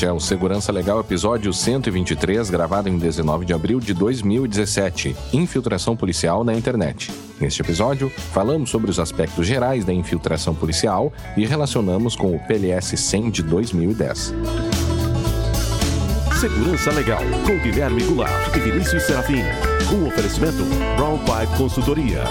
Este é o Segurança Legal, episódio 123, gravado em 19 de abril de 2017. Infiltração policial na internet. Neste episódio, falamos sobre os aspectos gerais da infiltração policial e relacionamos com o PLS 100 de 2010. Segurança Legal, com Guilherme Goulart e Vinícius Serafim. Um oferecimento Brown Pipe Consultoria.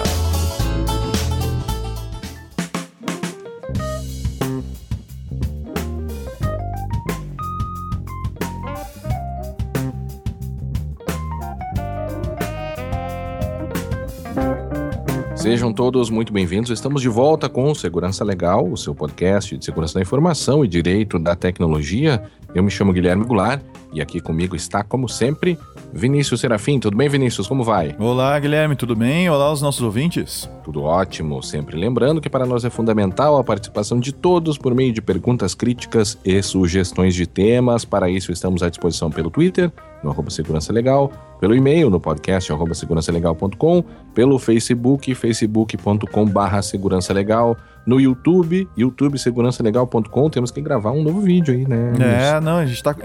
Sejam todos muito bem-vindos. Estamos de volta com Segurança Legal, o seu podcast de segurança da informação e direito da tecnologia. Eu me chamo Guilherme Goulart e aqui comigo está, como sempre, Vinícius Serafim. Tudo bem, Vinícius? Como vai? Olá, Guilherme, tudo bem? Olá aos nossos ouvintes. Tudo ótimo. Sempre lembrando que para nós é fundamental a participação de todos por meio de perguntas críticas e sugestões de temas. Para isso, estamos à disposição pelo Twitter, no arroba Segurança Legal, pelo e-mail no podcast arroba segurançalegal.com, pelo Facebook, facebook.com barra segurança legal, no YouTube, youtube segurançalegal.com, temos que gravar um novo vídeo aí, né? É, não, a gente tá.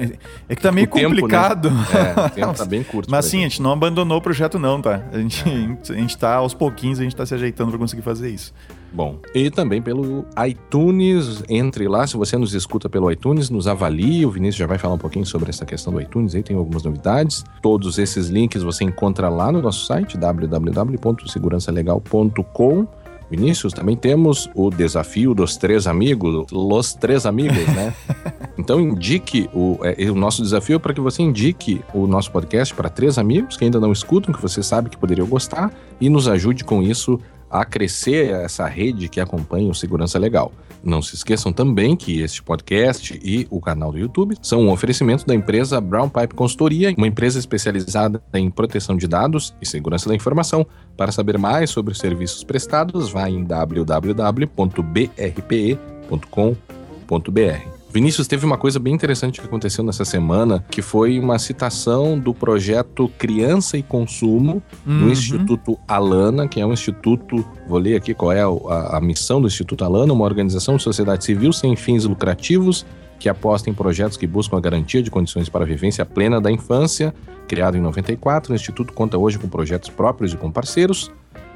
É que tá meio o complicado. Tempo, né? É, o tempo tá bem curto. Mas sim, a gente não abandonou o projeto, não, tá? A gente, é. a gente tá aos pouquinhos, a gente tá se ajeitando para conseguir fazer isso. Bom, e também pelo iTunes, entre lá, se você nos escuta pelo iTunes, nos avalie, o Vinícius já vai falar um pouquinho sobre essa questão do iTunes, aí tem algumas novidades. Todos esses links você encontra lá no nosso site, www.segurançalegal.com. Vinícius, também temos o desafio dos três amigos, los três amigos, né? então indique o, é, o nosso desafio é para que você indique o nosso podcast para três amigos que ainda não escutam, que você sabe que poderiam gostar e nos ajude com isso a crescer essa rede que acompanha o Segurança Legal. Não se esqueçam também que este podcast e o canal do YouTube são um oferecimento da empresa Brown Pipe Consultoria, uma empresa especializada em proteção de dados e segurança da informação. Para saber mais sobre os serviços prestados, vá em www.brpe.com.br. Vinícius, teve uma coisa bem interessante que aconteceu nessa semana, que foi uma citação do projeto Criança e Consumo uhum. no Instituto Alana, que é um instituto, vou ler aqui qual é a, a missão do Instituto Alana, uma organização de sociedade civil sem fins lucrativos que aposta em projetos que buscam a garantia de condições para a vivência plena da infância. Criado em 94, o Instituto conta hoje com projetos próprios e com parceiros,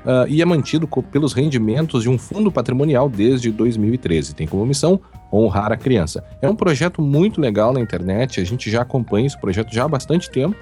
uh, e é mantido pelos rendimentos de um fundo patrimonial desde 2013. Tem como missão honrar a criança. É um projeto muito legal na internet, a gente já acompanha esse projeto já há bastante tempo.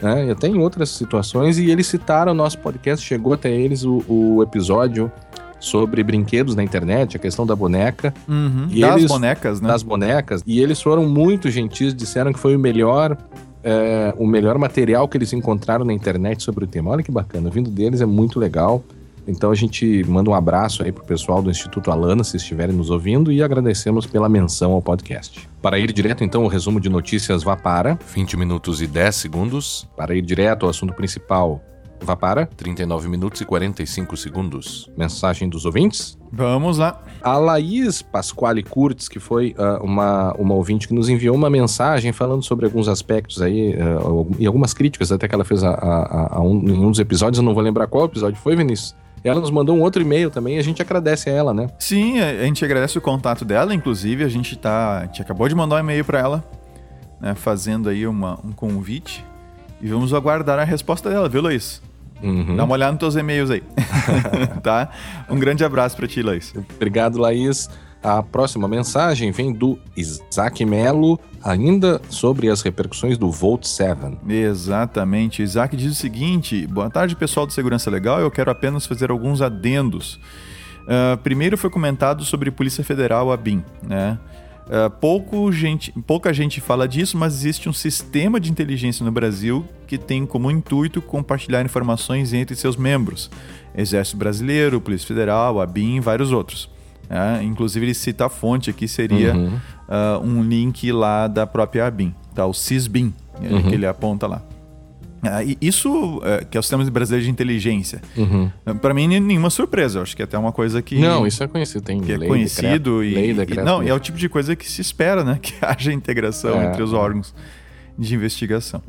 Né? Até em outras situações, e eles citaram o nosso podcast, chegou até eles o, o episódio sobre brinquedos na internet, a questão da boneca. Uhum, e das eles, bonecas, né? Das bonecas. E eles foram muito gentis, disseram que foi o melhor é, o melhor material que eles encontraram na internet sobre o tema. Olha que bacana, vindo deles é muito legal. Então a gente manda um abraço aí pro pessoal do Instituto Alana, se estiverem nos ouvindo, e agradecemos pela menção ao podcast. Para ir direto, então, o resumo de notícias vá para 20 minutos e 10 segundos. Para ir direto ao assunto principal, Vá para 39 minutos e 45 segundos. Mensagem dos ouvintes? Vamos lá. A Laís Pasquale Curtis, que foi uh, uma, uma ouvinte que nos enviou uma mensagem falando sobre alguns aspectos aí uh, e algumas críticas até que ela fez a, a, a um, em um dos episódios, eu não vou lembrar qual episódio foi, Vinícius. Ela nos mandou um outro e-mail também e a gente agradece a ela, né? Sim, a gente agradece o contato dela, inclusive a gente tá. A gente acabou de mandar um e-mail para ela, né, fazendo aí uma, um convite. E vamos aguardar a resposta dela, viu, Luiz? Uhum. Dá uma olhada nos teus e-mails aí. tá? Um grande abraço para ti, Laís. Obrigado, Laís. A próxima mensagem vem do Isaac Melo, ainda sobre as repercussões do Volt 7. Exatamente. Isaac diz o seguinte: Boa tarde, pessoal do Segurança Legal. Eu quero apenas fazer alguns adendos. Uh, primeiro foi comentado sobre Polícia Federal, a BIM, né? Uh, pouco gente, pouca gente fala disso, mas existe um sistema de inteligência no Brasil que tem como intuito compartilhar informações entre seus membros. Exército Brasileiro, Polícia Federal, a BIM e vários outros. É, inclusive ele cita a fonte aqui, seria uhum. uh, um link lá da própria ABIN, tá? o CISBIN, uhum. que ele aponta lá. Ah, isso, é, que é o Sistema Brasileiro de Inteligência, uhum. para mim nenhuma surpresa. Eu acho que é até uma coisa que. Não, isso é conhecido. Tem que é lei, é conhecido decreto, e, lei, decreto, e. Não, e é o tipo de coisa que se espera, né? Que haja integração é. entre os órgãos de investigação.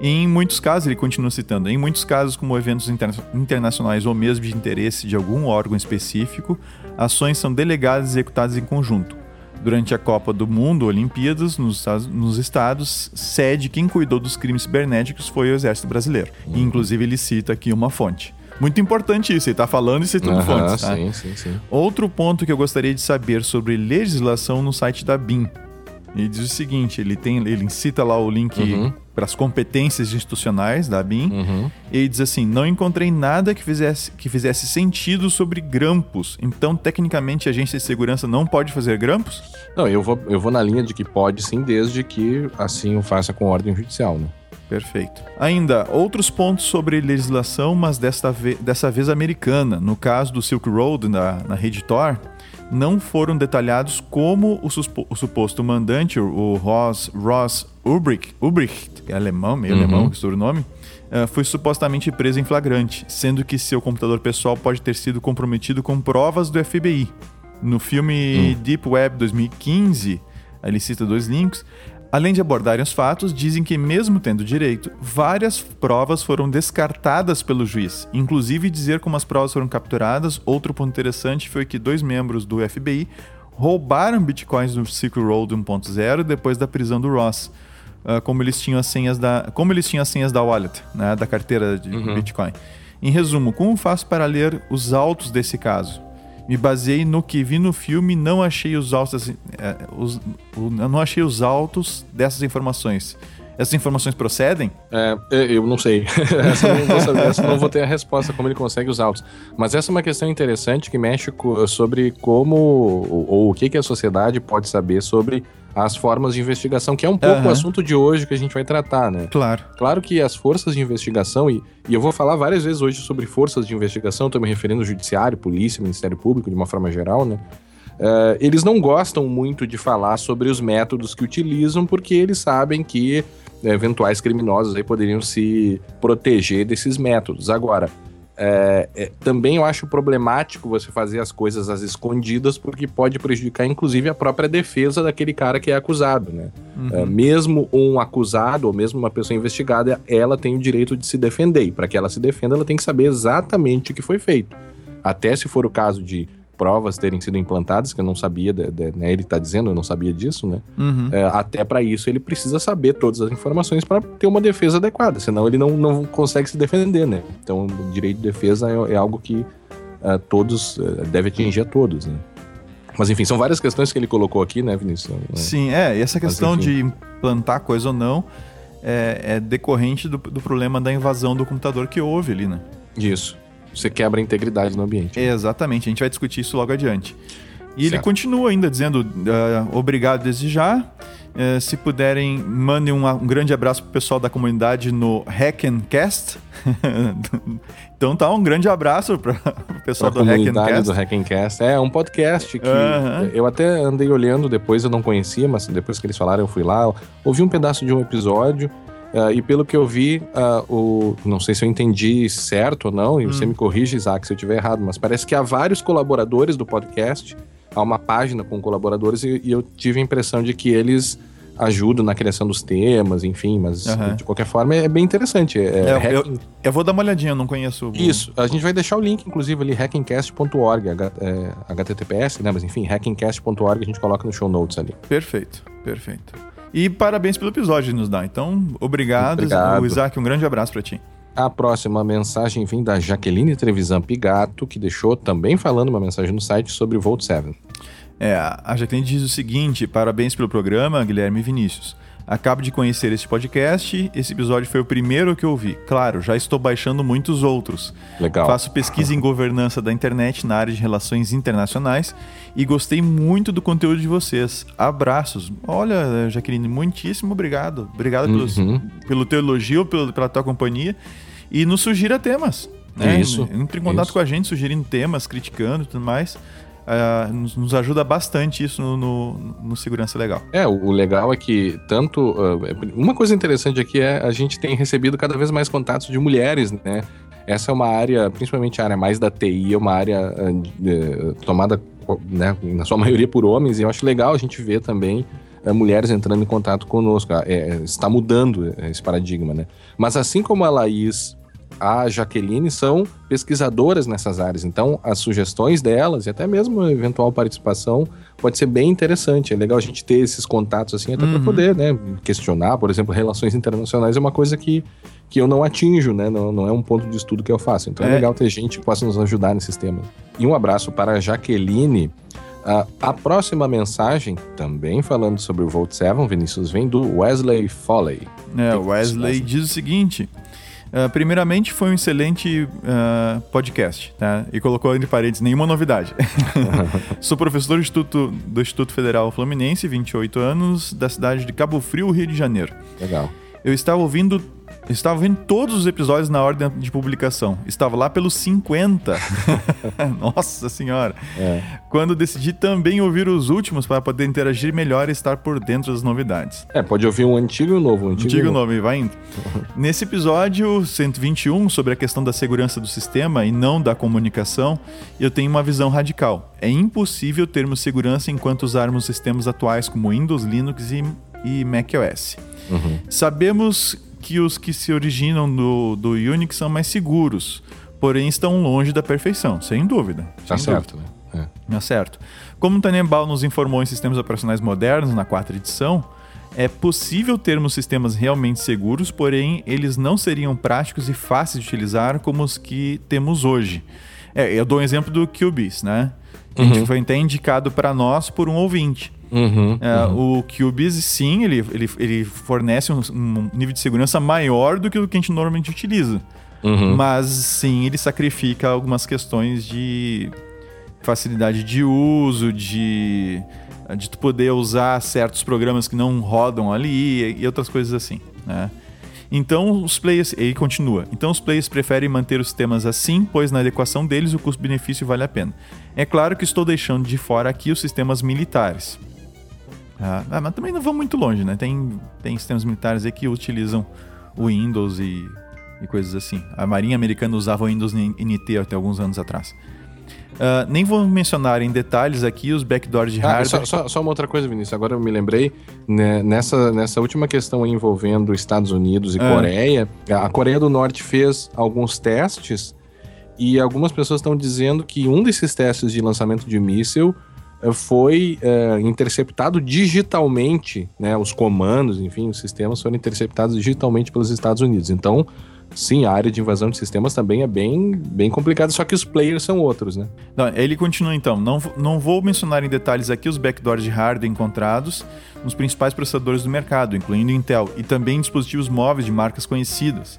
E em muitos casos, ele continua citando, em muitos casos, como eventos interna internacionais ou mesmo de interesse de algum órgão específico, ações são delegadas e executadas em conjunto Durante a Copa do Mundo, Olimpíadas, nos, nos estados, sede quem cuidou dos crimes cibernéticos foi o Exército Brasileiro. E, inclusive, ele cita aqui uma fonte. Muito importante isso, ele está falando e citando uhum, fontes. Tá? Sim, sim, sim. Outro ponto que eu gostaria de saber sobre legislação no site da BIM. Ele diz o seguinte: ele tem, ele cita lá o link uhum. para as competências institucionais da BIM. Uhum. E ele diz assim: não encontrei nada que fizesse, que fizesse sentido sobre grampos. Então, tecnicamente, a agência de segurança não pode fazer grampos? Não, eu vou, eu vou na linha de que pode sim, desde que assim o faça com ordem judicial, né? Perfeito. Ainda, outros pontos sobre legislação, mas desta ve dessa vez americana. No caso do Silk Road na, na rede Tor, não foram detalhados como o, o suposto mandante, o Ross, Ross Ulbricht, Ulbricht, é alemão, meio uhum. alemão que o nome, uh, foi supostamente preso em flagrante, sendo que seu computador pessoal pode ter sido comprometido com provas do FBI. No filme uhum. Deep Web 2015, ele cita dois links, Além de abordarem os fatos, dizem que, mesmo tendo direito, várias provas foram descartadas pelo juiz, inclusive dizer como as provas foram capturadas. Outro ponto interessante foi que dois membros do FBI roubaram bitcoins no Silk Road 1.0 depois da prisão do Ross. Uh, como eles tinham as senhas da, como eles tinham as senhas da wallet, né, da carteira de uhum. Bitcoin. Em resumo, como faço para ler os autos desse caso? Me baseei no que vi no filme, não achei os autos, é, os, não achei os autos dessas informações. Essas informações procedem? É, eu não sei. essa, não vou saber, essa não vou ter a resposta como ele consegue os autos. Mas essa é uma questão interessante que mexe sobre como ou, ou o que, que a sociedade pode saber sobre as formas de investigação, que é um pouco uhum. o assunto de hoje que a gente vai tratar, né? Claro. Claro que as forças de investigação, e, e eu vou falar várias vezes hoje sobre forças de investigação, estou me referindo ao Judiciário, Polícia, Ministério Público, de uma forma geral, né? Uh, eles não gostam muito de falar sobre os métodos que utilizam, porque eles sabem que eventuais criminosos aí poderiam se proteger desses métodos. Agora, é, é, também eu acho problemático você fazer as coisas às escondidas, porque pode prejudicar, inclusive, a própria defesa daquele cara que é acusado, né? Uhum. É, mesmo um acusado, ou mesmo uma pessoa investigada, ela tem o direito de se defender. E para que ela se defenda, ela tem que saber exatamente o que foi feito. Até se for o caso de provas terem sido implantadas, que eu não sabia, de, de, né, ele está dizendo, eu não sabia disso, né? Uhum. É, até para isso ele precisa saber todas as informações para ter uma defesa adequada, senão ele não, não consegue se defender, né? Então o direito de defesa é, é algo que uh, todos, uh, deve atingir a todos, né? Mas enfim, são várias questões que ele colocou aqui, né, Vinícius? Sim, é, e essa questão de implantar coisa ou não é, é decorrente do, do problema da invasão do computador que houve ali, né? Isso você quebra a integridade no ambiente. exatamente, a gente vai discutir isso logo adiante. E certo. ele continua ainda dizendo uh, obrigado desde já. Uh, se puderem, mandem um, um grande abraço pro pessoal da comunidade no Hackencast. então tá, um grande abraço para o pessoal pra do Hackencast. do Hackencast. É um podcast que eu até andei olhando depois, eu não conhecia, mas depois que eles falaram eu fui lá, ouvi um pedaço de um episódio Uh, e pelo que eu vi, uh, o, não sei se eu entendi certo ou não, e hum. você me corrige, Isaac, se eu estiver errado, mas parece que há vários colaboradores do podcast, há uma página com colaboradores, e, e eu tive a impressão de que eles ajudam na criação dos temas, enfim, mas uhum. de qualquer forma é bem interessante. É, é, hacking... eu, eu, vou dar uma olhadinha, eu não conheço. O... Isso, a gente vai deixar o link, inclusive, ali, hackingcast.org, é, HTTPS, né? Mas enfim, hackingcast.org a gente coloca no show notes ali. Perfeito, perfeito. E parabéns pelo episódio que nos dá. Então, obrigado. obrigado. Isaac, um grande abraço para ti. A próxima mensagem vem da Jaqueline Trevisan Pigato, que deixou também falando uma mensagem no site sobre o Volt 7. É, a Jaqueline diz o seguinte: parabéns pelo programa, Guilherme e Vinícius. Acabo de conhecer este podcast. Esse episódio foi o primeiro que eu ouvi. Claro, já estou baixando muitos outros. Legal. Faço pesquisa em governança da internet na área de relações internacionais e gostei muito do conteúdo de vocês. Abraços. Olha, Jaqueline, muitíssimo obrigado. Obrigado uhum. pelos, pelo teu elogio, pelo, pela tua companhia. E nos sugira temas. Né? Isso. Entre em contato isso. com a gente, sugerindo temas, criticando e tudo mais. Uh, nos, nos, ajuda bastante isso no, no, no, Segurança Legal. É, o, o, legal é que tanto. Uh, uma coisa interessante aqui é a gente tem recebido cada vez mais contatos de mulheres, né? Essa é uma área, principalmente a área mais da TI, é uma área uh, tomada, né, na sua maioria, por homens, e eu acho legal a gente ver também mulheres entrando em contato conosco. É, está mudando esse paradigma, né? Mas assim como a Laís a Jaqueline são pesquisadoras nessas áreas. Então, as sugestões delas e até mesmo a eventual participação pode ser bem interessante. É legal a gente ter esses contatos assim, até uhum. para poder né, questionar. Por exemplo, relações internacionais é uma coisa que, que eu não atinjo, né? Não, não é um ponto de estudo que eu faço. Então, é, é legal ter gente que possa nos ajudar nesses temas. E um abraço para a Jaqueline. Uh, a próxima mensagem, também falando sobre o Volt 7, Vinícius, vem do Wesley Foley. É, o Wesley diz o seguinte: Uh, primeiramente, foi um excelente uh, podcast, tá? E colocou entre parênteses nenhuma novidade. Sou professor do Instituto, do Instituto Federal Fluminense, 28 anos, da cidade de Cabo Frio, Rio de Janeiro. Legal. Eu estava ouvindo estava vendo todos os episódios na ordem de publicação. Estava lá pelos 50. Nossa senhora. É. Quando decidi também ouvir os últimos para poder interagir melhor e estar por dentro das novidades. É, pode ouvir um antigo e um novo. Um antigo, antigo e novo, e vai indo. Nesse episódio 121, sobre a questão da segurança do sistema e não da comunicação, eu tenho uma visão radical. É impossível termos segurança enquanto usarmos sistemas atuais como Windows, Linux e, e macOS. Uhum. Sabemos que os que se originam do, do Unix são mais seguros, porém estão longe da perfeição, sem dúvida. Tá sem certo, dúvida. né? É. Tá certo. Como o Tannenbaum nos informou em sistemas operacionais modernos, na quarta edição, é possível termos sistemas realmente seguros, porém eles não seriam práticos e fáceis de utilizar como os que temos hoje. É, eu dou um exemplo do QBIS, né? Que uhum. foi até indicado para nós por um ouvinte. Uhum, é, uhum. O QBIS, sim, ele, ele, ele fornece um, um, nível de segurança maior do que o que a gente normalmente utiliza. Uhum. Mas, sim, ele sacrifica algumas questões de facilidade de uso, de, de tu poder usar certos programas que não rodam ali e outras coisas assim, né? Então os players, ele continua. Então os players preferem manter os sistemas assim, pois na adequação deles o custo-benefício vale a pena. É claro que estou deixando de fora aqui os sistemas militares. Ah, ah, mas também não vão muito longe, né? Tem, tem sistemas militares aí que utilizam o Windows e, e coisas assim. A Marinha Americana usava o Windows NT até alguns anos atrás. Uh, nem vou mencionar em detalhes aqui os backdoors de ah, hardware. Só, só, só, uma outra coisa, Vinícius. Agora eu me lembrei, né, nessa, nessa última questão envolvendo Estados Unidos e é. Coreia, a Coreia do Norte fez alguns testes e algumas pessoas estão dizendo que um desses testes de lançamento de míssil foi é, interceptado digitalmente, né? Os comandos, enfim, os sistemas foram interceptados digitalmente pelos Estados Unidos. Então, sim, a área de invasão de sistemas também é bem, bem complicada, só que os players são outros, né? Não, ele continua então. Não, não vou mencionar em detalhes aqui os backdoors de hardware encontrados nos principais processadores do mercado, incluindo Intel, e também dispositivos móveis de marcas conhecidas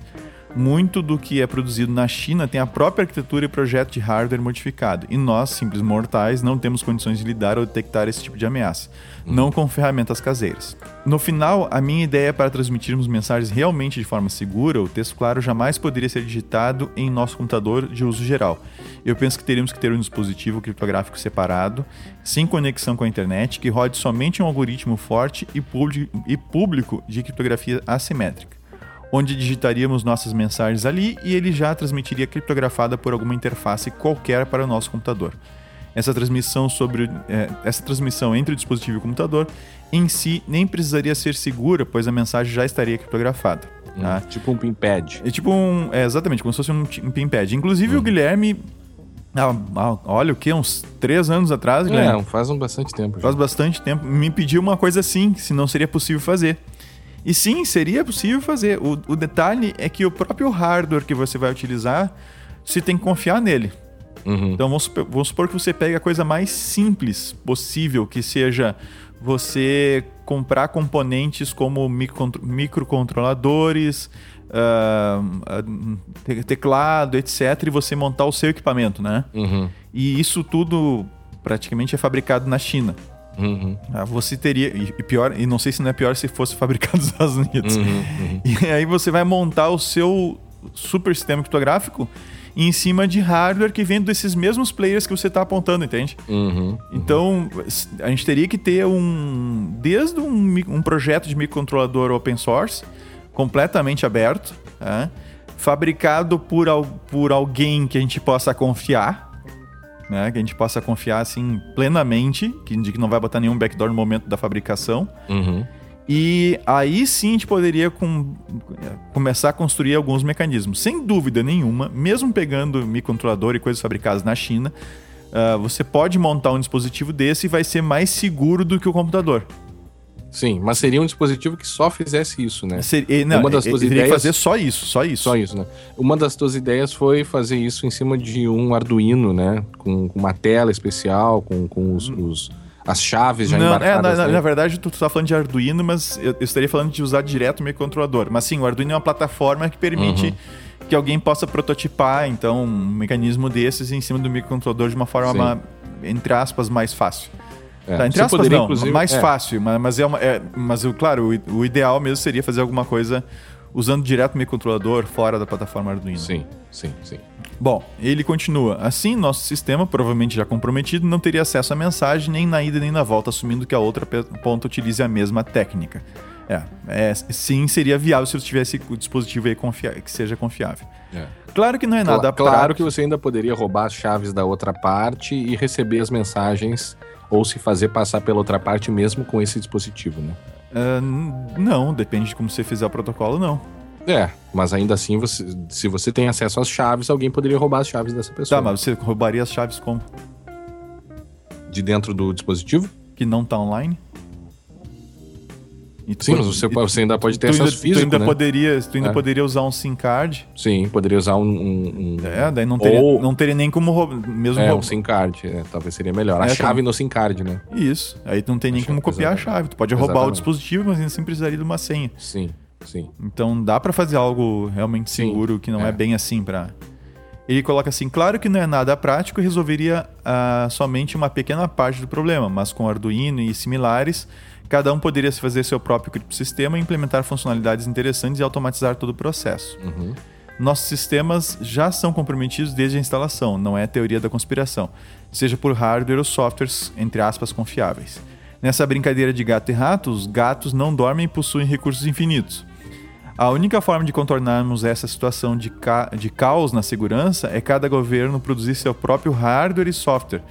muito do que é produzido na China tem a própria arquitetura e projeto de hardware modificado, e nós, simples mortais, não temos condições de lidar ou detectar esse tipo de ameaça, não com ferramentas caseiras. No final, a minha ideia para transmitirmos mensagens realmente de forma segura, o texto claro jamais poderia ser digitado em nosso computador de uso geral. Eu penso que teríamos que ter um dispositivo criptográfico separado, sem conexão com a internet, que rode somente um algoritmo forte e público de criptografia assimétrica onde digitaríamos nossas mensagens ali e ele já transmitiria criptografada por alguma interface qualquer para o nosso computador. Essa transmissão sobre é, essa transmissão entre o dispositivo e o computador em si nem precisaria ser segura, pois a mensagem já estaria criptografada. Tá? Hum, tipo um pinpad. É tipo um, é, exatamente, como se fosse um, um pinpad. Inclusive hum. o Guilherme ah, ah, olha o que, uns três anos atrás, Guilherme? É, faz um bastante tempo. Já. Faz bastante tempo. Me pediu uma coisa assim, se não seria possível fazer. E sim, seria possível fazer. O, o detalhe é que o próprio hardware que você vai utilizar, você tem que confiar nele. Uhum. Então vamos supor, vamos supor, que você pega a coisa mais simples possível, que seja você comprar componentes como microcontroladores, uh, teclado, etc., e você montar o seu equipamento, né? Uhum. E isso tudo praticamente é fabricado na China. Uhum. Ah, você teria. E pior, e não sei se não é pior se fosse fabricado nos Estados Unidos. Uhum, uhum. E aí você vai montar o seu super sistema criptográfico em cima de hardware que vem desses mesmos players que você está apontando, entende? Uhum, uhum, então, a gente teria que ter um. Desde um, um projeto de microcontrolador open source, completamente aberto, né? fabricado por, por alguém que a gente possa confiar né? Que a gente possa confiar assim plenamente, que, de que não vai botar nenhum backdoor no momento da fabricação. Uhum. E aí sim a gente poderia com, começar a construir alguns mecanismos. Sem dúvida nenhuma, mesmo pegando microcontrolador e coisas fabricadas na China, uh, você pode montar um dispositivo desse e vai ser mais seguro do que o computador. Sim, mas seria um dispositivo que só fizesse isso, né? Seria, não, Uma das tuas ideias fazer só isso, só isso. Só isso, né? Uma das tuas ideias foi fazer isso em cima de um Arduino, né? Com, com uma tela especial, com, com os, hum. os as chaves já não, embarcadas. É, na, na, na, verdade, tu, tu tá falando de Arduino, mas eu, eu, estaria falando de usar direto o microcontrolador. Mas sim, o Arduino é uma plataforma que permite uhum. que alguém possa prototipar, então, um mecanismo desses em cima do microcontrolador de uma forma, entre aspas, mais fácil. É, tá, entre aspas, poderia, não, mais é. fácil, mas, mas, é uma, é, mas claro, o, o, ideal mesmo seria fazer alguma coisa usando direto o microcontrolador fora da plataforma Arduino. Sim, sim, sim. Bom, ele continua. Assim, nosso sistema, provavelmente já comprometido, não teria acesso à mensagem nem na ida nem na volta, assumindo que a outra ponta utilize a mesma técnica. É, é, sim, seria viável se você tivesse o dispositivo aí que seja confiável. É. Claro que não é nada Cl Claro que você ainda poderia roubar as chaves da outra parte e receber as mensagens ou se fazer passar pela outra parte mesmo com esse dispositivo, né? Uh, não, depende de como você fizer o protocolo, não. É, mas ainda assim, você, se você tem acesso às chaves, alguém poderia roubar as chaves dessa pessoa. Tá, mas você roubaria as chaves como? De dentro do dispositivo? Que não tá online? Sim, mas você, você, ainda pode ter acesso físico, tu ainda né? Poderia, tu ainda é. poderia usar um SIM card. Sim, poderia usar um... um, um... É, daí não teria, Ou... não teria nem como roubar, mesmo É, roubar. um SIM card, é, talvez seria melhor. A é, chave no SIM card, né? Isso, aí tu não tem nem como copiar Exatamente. a chave. Tu pode roubar Exatamente. o dispositivo, mas ainda assim precisaria de uma senha. Sim, sim. Então dá para fazer algo realmente seguro, sim, que não é. é bem assim para... Ele coloca assim: claro que não é nada prático e resolveria uh, somente uma pequena parte do problema, mas com Arduino e similares, cada um poderia fazer seu próprio criptosistema e implementar funcionalidades interessantes e automatizar todo o processo. Uhum. Nossos sistemas já são comprometidos desde a instalação, não é teoria da conspiração, seja por hardware ou softwares, entre aspas, confiáveis. Nessa brincadeira de gato e rato, os gatos não dormem e possuem recursos infinitos. A única forma de contornarmos essa situação de, ca de caos na segurança é cada governo produzir seu próprio hardware e software,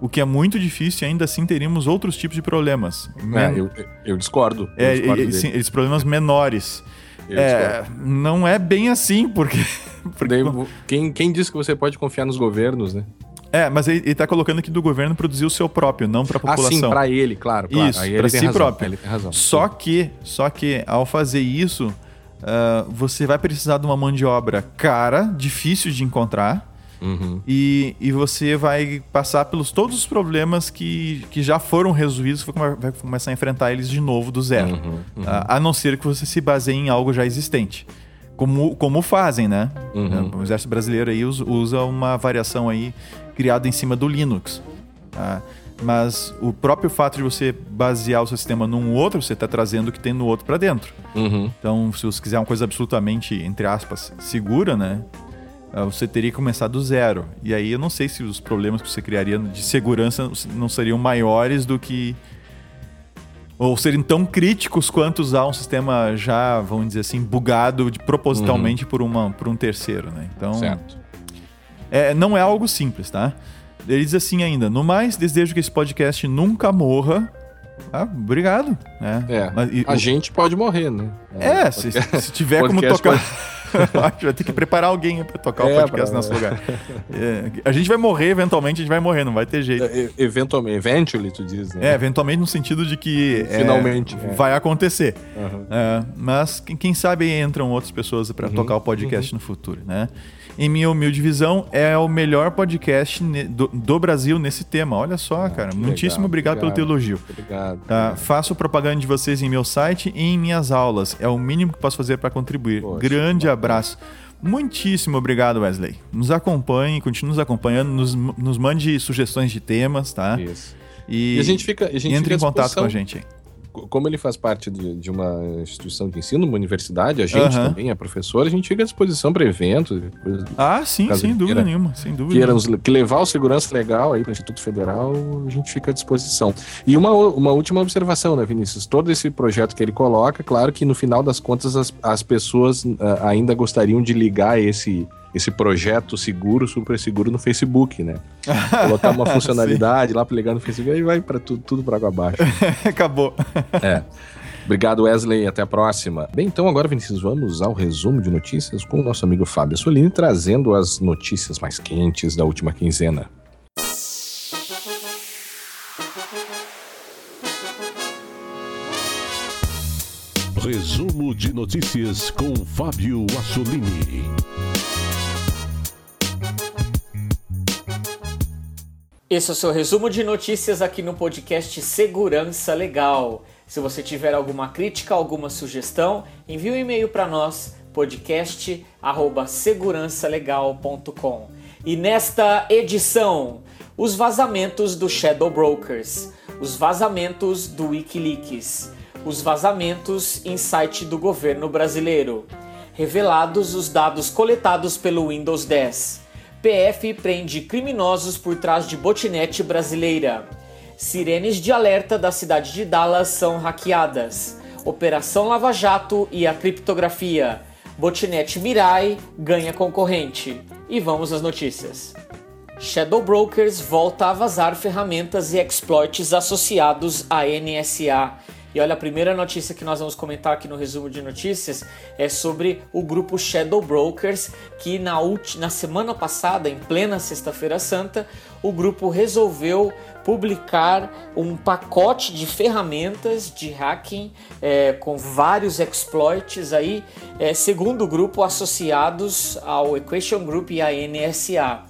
o que é muito difícil e ainda assim teríamos outros tipos de problemas. É, eu, eu, discordo. Eu é, discordo e, sim, esses problemas menores. É, não é bem assim, porque. porque... Daí, quem, quem disse que você pode confiar nos governos, né? É, mas ele, ele tá colocando que do governo produzir o seu próprio, não para a população. Ah, sim, para ele, claro, claro. Isso, para si razão, próprio. Ele tem razão. Só que, só que ao fazer isso, uh, você vai precisar de uma mão de obra cara, difícil de encontrar, Uhum. E, e você vai passar pelos todos os problemas que, que já foram resolvidos, você vai começar a enfrentar eles de novo do zero. Uhum, uhum. A, a, não ser que você se baseie em algo já existente. Como, como fazem, né? Uhum. O exército brasileiro aí usa uma variação aí criada em cima do Linux. Tá? Mas o próprio fato de você basear o seu sistema num outro, você está trazendo o que tem no outro para dentro. Uhum. Então, se você quiser uma coisa absolutamente, entre aspas, segura, né? Ah, você teria que começar do zero. E aí eu não sei se os problemas que você criaria de segurança não seriam maiores do que. Ou seriam tão críticos quanto usar um sistema já, vamos dizer assim, bugado de, propositalmente uhum. por, uma, por um terceiro, né? Então. Certo. É, não é algo simples, tá? Ele diz assim ainda: No mais, desejo que esse podcast nunca morra. Ah, obrigado. Né? É, Mas, e, a o... gente pode morrer, né? É, é se, se, tiver como tocar. Pode... vai ter que preparar alguém para tocar é, o podcast pra... no nosso lugar. É, a gente vai morrer eventualmente, a gente vai morrer, não vai ter jeito. É, eventualmente, eventually, tu diz, né? É, eventualmente no sentido de que. É, Finalmente. É, vai acontecer. Uhum. mas quem sabe entram outras pessoas para uhum. tocar o podcast uhum. no futuro, né? em minha humilde visão, é o melhor podcast do, do, Brasil nesse tema. Olha só, ah, cara. Muitíssimo legal, obrigado, obrigado, pelo teu elogio. Obrigado, tá? Faço propaganda de vocês em meu site e em minhas aulas. É o mínimo que posso fazer para contribuir. Poxa, Grande abraço. Muitíssimo obrigado, Wesley. Nos acompanhe, continue nos acompanhando, nos, nos mande sugestões de temas, tá? Isso. E, e a gente fica. A gente entre fica em contato com a gente aí como ele faz parte de, de, uma instituição de ensino, uma universidade, a gente uhum. também é professor, a gente fica à disposição para eventos. Ah, sim, sem dúvida queira, nenhuma, sem dúvida. Queira nos, que levar o segurança legal aí para o Instituto Federal, a gente fica à disposição. E uma, uma última observação, né, Vinícius? Todo esse projeto que ele coloca, claro que no final das contas as, as pessoas uh, ainda gostariam de ligar esse esse projeto seguro, super seguro no Facebook, né? Colocar uma funcionalidade lá para ligar no Facebook e vai para tudo, tudo para água abaixo. Acabou. É. Obrigado, Wesley. Até a próxima. Bem, então agora, Vinícius, vamos ao resumo de notícias com o nosso amigo Fábio Solini, trazendo as notícias mais quentes da última quinzena. Resumo de notícias com Fábio Assolini. Esse é o seu resumo de notícias aqui no podcast Segurança Legal. Se você tiver alguma crítica, alguma sugestão, envie um e-mail para nós, podcast@segurançalegal.com. E nesta edição, os vazamentos do Shadow Brokers, os vazamentos do WikiLeaks os vazamentos em site do governo brasileiro. Revelados os dados coletados pelo Windows 10. PF prende criminosos por trás de botinete brasileira. Sirenes de alerta da cidade de Dallas são hackeadas. Operação Lava Jato e a criptografia. Botinete Mirai ganha concorrente. E vamos às notícias. Shadow Brokers volta a vazar ferramentas e exploits associados à NSA e olha, a primeira notícia que nós vamos comentar aqui no resumo de notícias é sobre o grupo Shadow Brokers, que na, na semana passada, em plena Sexta-feira Santa, o grupo resolveu publicar um pacote de ferramentas de hacking é, com vários exploits aí, é, segundo o grupo, associados ao Equation Group e à NSA.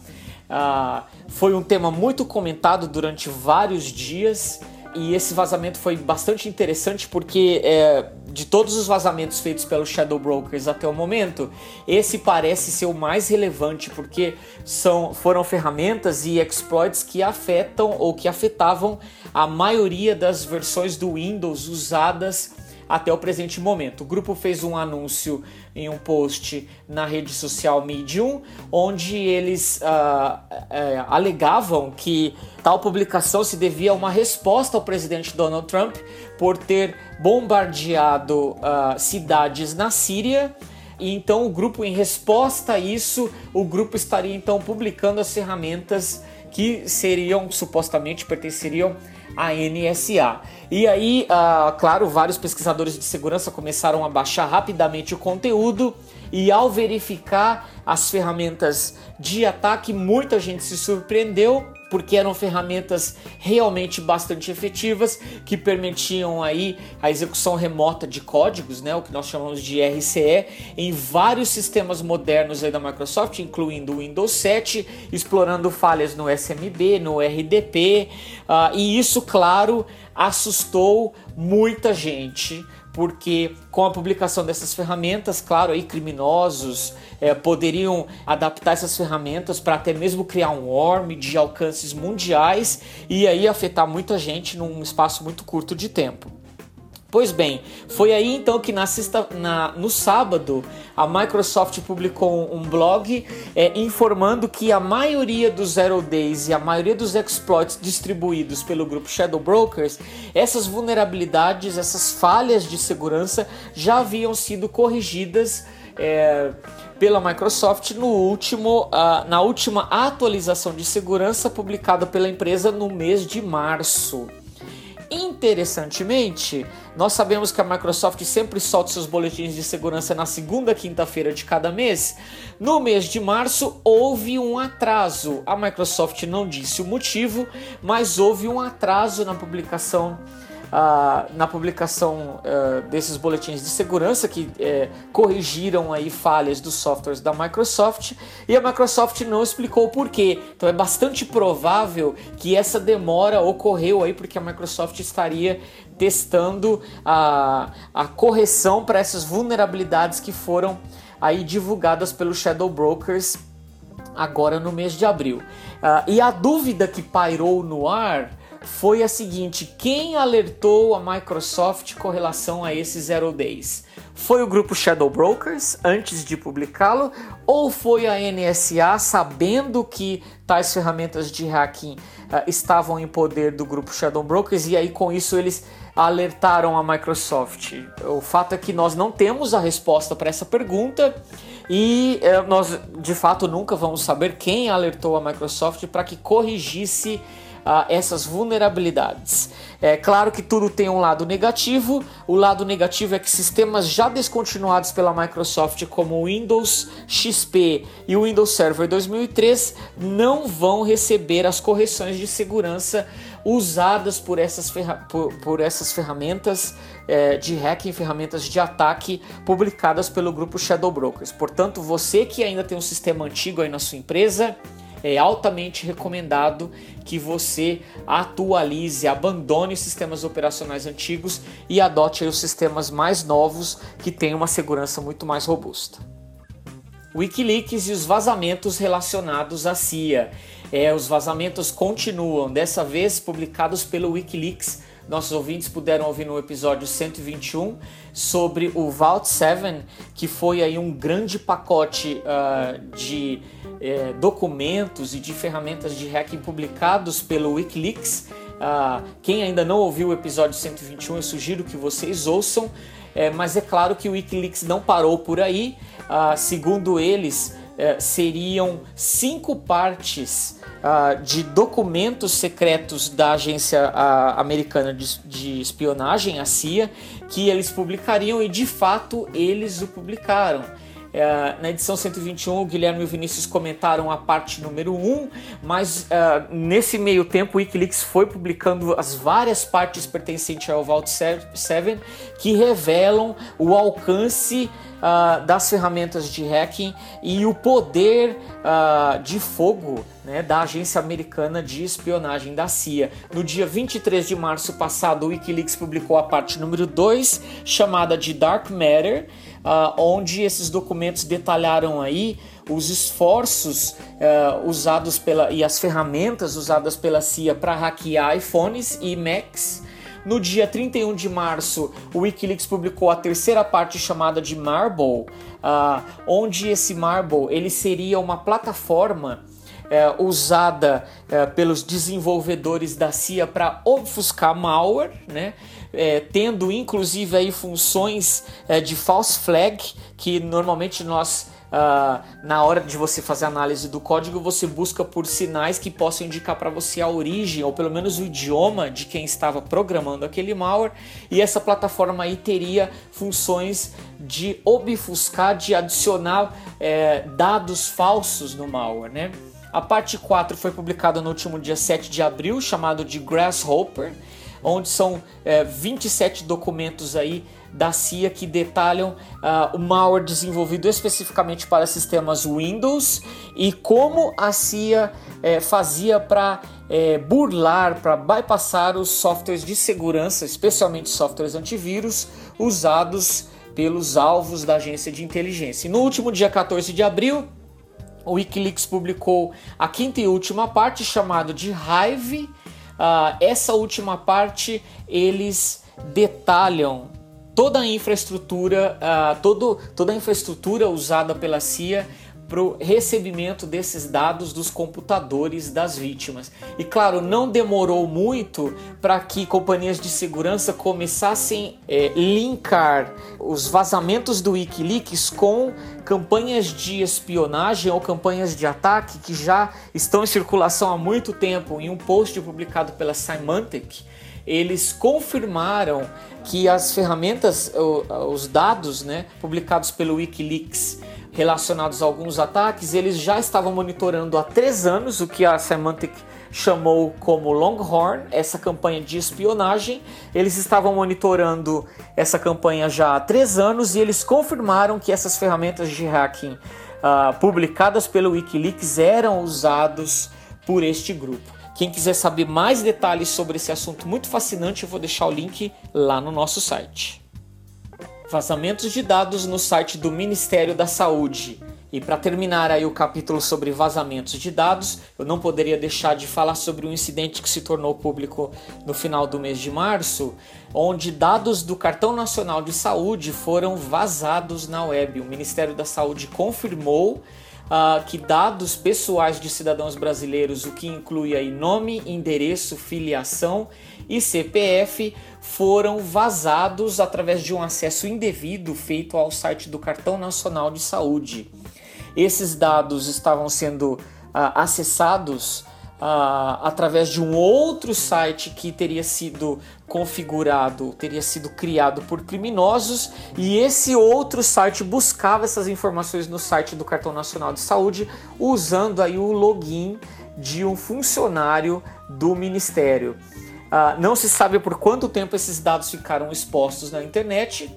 Ah, foi um tema muito comentado durante vários dias e esse vazamento foi bastante interessante porque é, de todos os vazamentos feitos pelo Shadow Brokers até o momento, esse parece ser o mais relevante porque são, foram ferramentas e exploits que afetam ou que afetavam a maioria das versões do Windows usadas até o presente momento. O grupo fez um anúncio em um post na rede social Medium, onde eles uh, uh, alegavam que tal publicação se devia a uma resposta ao presidente Donald Trump por ter bombardeado uh, cidades na Síria. E então o grupo, em resposta a isso, o grupo estaria então publicando as ferramentas que seriam supostamente pertenceriam à NSA. E aí, uh, claro, vários pesquisadores de segurança começaram a baixar rapidamente o conteúdo e ao verificar as ferramentas de ataque, muita gente se surpreendeu porque eram ferramentas realmente bastante efetivas que permitiam aí a execução remota de códigos, né, o que nós chamamos de RCE, em vários sistemas modernos aí da Microsoft, incluindo o Windows 7, explorando falhas no SMB, no RDP, uh, e isso, claro, assustou muita gente porque com a publicação dessas ferramentas, claro, aí criminosos é, poderiam adaptar essas ferramentas para até mesmo criar um worm de alcances mundiais e aí afetar muita gente num espaço muito curto de tempo. Pois bem, foi aí então que na sexta, na, no sábado a Microsoft publicou um blog é, informando que a maioria dos Zero Days e a maioria dos exploits distribuídos pelo grupo Shadow Brokers, essas vulnerabilidades, essas falhas de segurança já haviam sido corrigidas é, pela Microsoft no último, uh, na última atualização de segurança publicada pela empresa no mês de março. Interessantemente, nós sabemos que a Microsoft sempre solta seus boletins de segurança na segunda quinta-feira de cada mês. No mês de março houve um atraso. A Microsoft não disse o motivo, mas houve um atraso na publicação ah, na publicação ah, desses boletins de segurança que eh, corrigiram aí falhas dos softwares da Microsoft e a Microsoft não explicou o porquê. Então é bastante provável que essa demora ocorreu aí porque a Microsoft estaria testando a, a correção para essas vulnerabilidades que foram aí divulgadas pelo Shadow Brokers agora no mês de abril. Uh, e a dúvida que pairou no ar foi a seguinte: quem alertou a Microsoft com relação a esse Zero Days? Foi o grupo Shadow Brokers antes de publicá-lo ou foi a NSA sabendo que tais ferramentas de hacking uh, estavam em poder do grupo Shadow Brokers e aí com isso eles alertaram a Microsoft? O fato é que nós não temos a resposta para essa pergunta e uh, nós de fato nunca vamos saber quem alertou a Microsoft para que corrigisse uh, essas vulnerabilidades. É claro que tudo tem um lado negativo. O lado negativo é que sistemas já descontinuados pela Microsoft, como o Windows XP e o Windows Server 2003, não vão receber as correções de segurança usadas por essas, por, por essas ferramentas é, de hacking, ferramentas de ataque publicadas pelo grupo Shadow Brokers. Portanto, você que ainda tem um sistema antigo aí na sua empresa, é altamente recomendado que você atualize, abandone os sistemas operacionais antigos e adote os sistemas mais novos que têm uma segurança muito mais robusta. Wikileaks e os vazamentos relacionados à CIA. É, os vazamentos continuam, dessa vez publicados pelo Wikileaks. Nossos ouvintes puderam ouvir no episódio 121 sobre o Vault 7, que foi aí um grande pacote uh, de uh, documentos e de ferramentas de hacking publicados pelo Wikileaks. Uh, quem ainda não ouviu o episódio 121, eu sugiro que vocês ouçam. É, mas é claro que o Wikileaks não parou por aí. Ah, segundo eles, é, seriam cinco partes uh, de documentos secretos da agência uh, americana de, de, espionagem, a CIA, que eles publicariam e de fato eles o publicaram. Uh, na edição 121, o Guilherme e o Vinícius comentaram a parte número 1, mas nesse meio tempo o Wikileaks foi publicando as várias partes pertencentes ao Vault 7 que revelam o alcance uh, das ferramentas de hacking e o poder uh, de fogo né, da agência americana de espionagem da CIA. No dia 23 de março passado, o Wikileaks publicou a parte número 2, chamada de Dark Matter, uh, onde esses documentos detalharam aí os esforços uh, usados pela e as ferramentas usadas pela CIA para hackear iPhones e Macs no dia 31 de março, o Wikileaks publicou a terceira parte chamada de Marble, uh, onde esse Marble ele seria uma plataforma uh, usada uh, pelos desenvolvedores da CIA para obfuscar malware, né? É, tendo inclusive aí funções é, de false flag que normalmente nós uh, na hora de você fazer análise do código, você busca por sinais que possam indicar para você a origem ou pelo menos o idioma de quem estava programando aquele malware. E essa plataforma aí teria funções de obfuscar, de adicionar é, dados falsos no malware, né? A parte 4 foi publicada no último dia 7 de abril, chamado de Grasshopper, onde são é, 27 documentos aí da CIA que detalham uh, o malware desenvolvido especificamente para sistemas Windows e como a CIA eh, fazia para eh, burlar, para bypassar os softwares de segurança, especialmente softwares antivírus, usados pelos alvos da agência de inteligência. E no último dia 14 de abril, o Wikileaks publicou a quinta e última parte, chamada de Hive. Uh, essa última parte eles detalham toda a infraestrutura, uh, todo, toda a infraestrutura usada pela CIA para o recebimento desses dados dos computadores das vítimas. E claro, não demorou muito para que companhias de segurança começassem a é, linkar os vazamentos do Wikileaks com campanhas de espionagem ou campanhas de ataque que já estão em circulação há muito tempo. Em um post publicado pela Symantec, eles confirmaram que as ferramentas, os dados né, publicados pelo Wikileaks relacionados a alguns ataques, eles já estavam monitorando há três anos o que a Symantec chamou como Longhorn, essa campanha de espionagem. Eles estavam monitorando essa campanha já há três anos e eles confirmaram que essas ferramentas de hacking uh, publicadas pelo Wikileaks eram usados por este grupo. Quem quiser saber mais detalhes sobre esse assunto muito fascinante, eu vou deixar o link lá no nosso site. Vazamentos de dados no site do Ministério da Saúde. E para terminar aí o capítulo sobre vazamentos de dados, eu não poderia deixar de falar sobre um incidente que se tornou público no final do mês de março, onde dados do Cartão Nacional de Saúde foram vazados na web. O Ministério da Saúde confirmou uh, que dados pessoais de cidadãos brasileiros, o que inclui aí nome, endereço, filiação e CPF, foram vazados através de um acesso indevido feito ao site do Cartão Nacional de Saúde. Esses dados estavam sendo uh, acessados ah, através de um outro site que teria sido configurado, teria sido criado por criminosos e esse outro site buscava essas informações no site do Cartão Nacional de Saúde usando aí o login de um funcionário do Ministério. Ah, não se sabe por quanto tempo esses dados ficaram expostos na internet,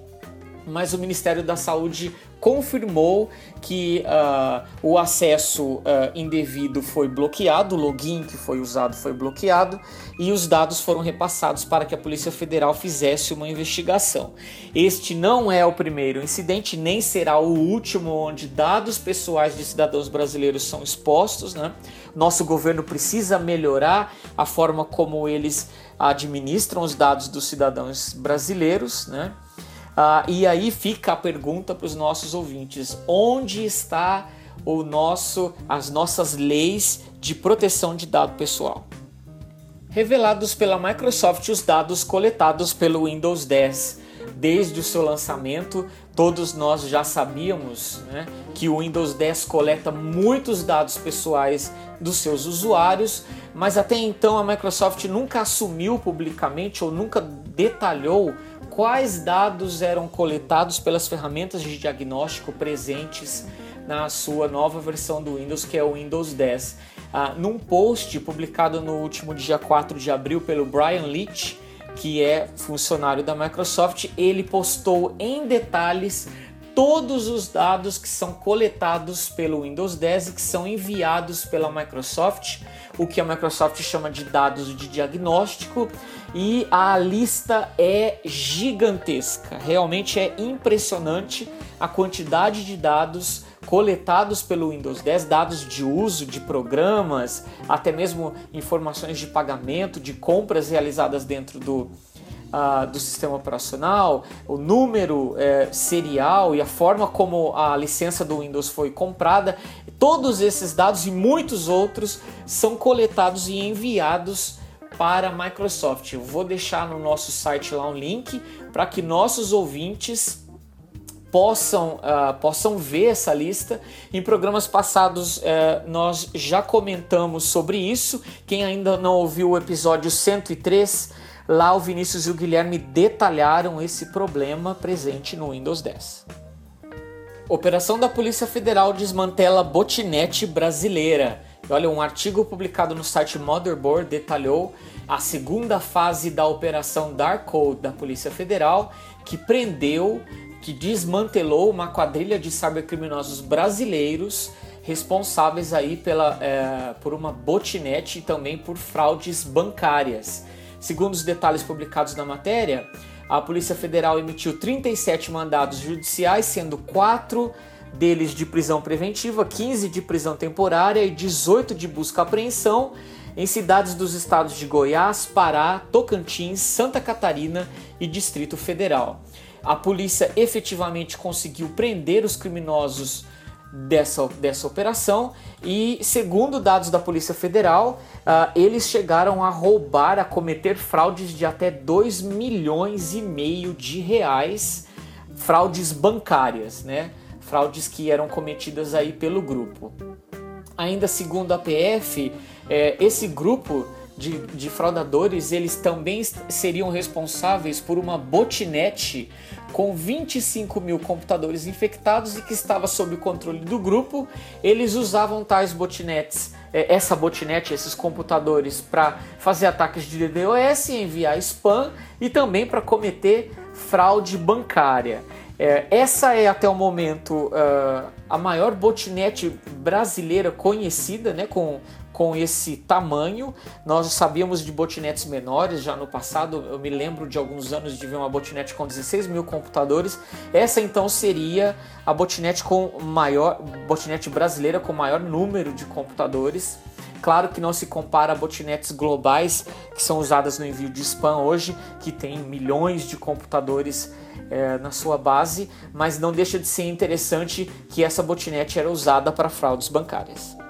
mas o Ministério da Saúde confirmou que uh, o acesso uh, indevido foi bloqueado, o login que foi usado foi bloqueado e os dados foram repassados para que a Polícia Federal fizesse uma investigação. Este não é o primeiro incidente, nem será o último onde dados pessoais de cidadãos brasileiros são expostos. Né? Nosso governo precisa melhorar a forma como eles administram os dados dos cidadãos brasileiros. Né? Ah, e aí fica a pergunta para os nossos ouvintes: onde está o nosso, as nossas leis de proteção de dado pessoal? Revelados pela Microsoft os dados coletados pelo Windows 10 desde o seu lançamento, todos nós já sabíamos né, que o Windows 10 coleta muitos dados pessoais dos seus usuários, mas até então a Microsoft nunca assumiu publicamente ou nunca detalhou quais dados eram coletados pelas ferramentas de diagnóstico presentes na sua nova versão do Windows, que é o Windows 10. Ah, num post publicado no último dia 4 de abril pelo Brian Leach, que é funcionário da Microsoft, ele postou em detalhes todos os dados que são coletados pelo Windows 10 e que são enviados pela Microsoft, o que a Microsoft chama de dados de diagnóstico, e a lista é gigantesca. Realmente é impressionante a quantidade de dados coletados pelo Windows 10, dados de uso de programas, até mesmo informações de pagamento, de compras realizadas dentro do, uh, do sistema operacional, o número é, serial e a forma como a licença do Windows foi comprada, todos esses dados e muitos outros são coletados e enviados para a Microsoft. Eu vou deixar no nosso site lá um link para que nossos ouvintes possam, uh, possam ver essa lista. Em programas passados uh, nós já comentamos sobre isso. Quem ainda não ouviu o episódio 103 Lá o Vinícius e o Guilherme detalharam esse problema presente no Windows 10. Operação da Polícia Federal desmantela botinete brasileira. Olha, um artigo publicado no site Motherboard detalhou a segunda fase da Operação Dark Code da Polícia Federal, que prendeu, que desmantelou uma quadrilha de cybercriminosos brasileiros responsáveis aí pela, é, por uma botinete e também por fraudes bancárias. Segundo os detalhes publicados na matéria, a Polícia Federal emitiu 37 mandados judiciais, sendo 4 deles de prisão preventiva, 15 de prisão temporária e 18 de busca-apreensão em cidades dos estados de Goiás, Pará, Tocantins, Santa Catarina e Distrito Federal. A polícia efetivamente conseguiu prender os criminosos dessa, dessa operação e, segundo dados da Polícia Federal, uh, eles chegaram a roubar, a cometer fraudes de até 2 milhões e meio de reais, fraudes bancárias, né? Fraudes que eram cometidas aí pelo grupo. Ainda segundo a PF, é, esse grupo de, de fraudadores, eles também seriam responsáveis por uma botinete com 25 mil computadores infectados e que estava sob o controle do grupo. Eles usavam tais botnets, é, essa botnet, esses computadores, para fazer ataques de DDoS, enviar spam e também para cometer fraude bancária. É, essa é até o momento uh, a maior botnet brasileira conhecida, né, com com esse tamanho. Nós sabíamos de botnets menores já no passado, eu me lembro de alguns anos de ver uma botnet com 16 mil computadores. Essa então seria a botnet com maior, botnet brasileira com maior número de computadores. Claro que não se compara a botnets globais que são usadas no envio de spam hoje, que tem milhões de computadores é, na sua base, mas não deixa de ser interessante que essa botnet era usada para fraudes bancárias.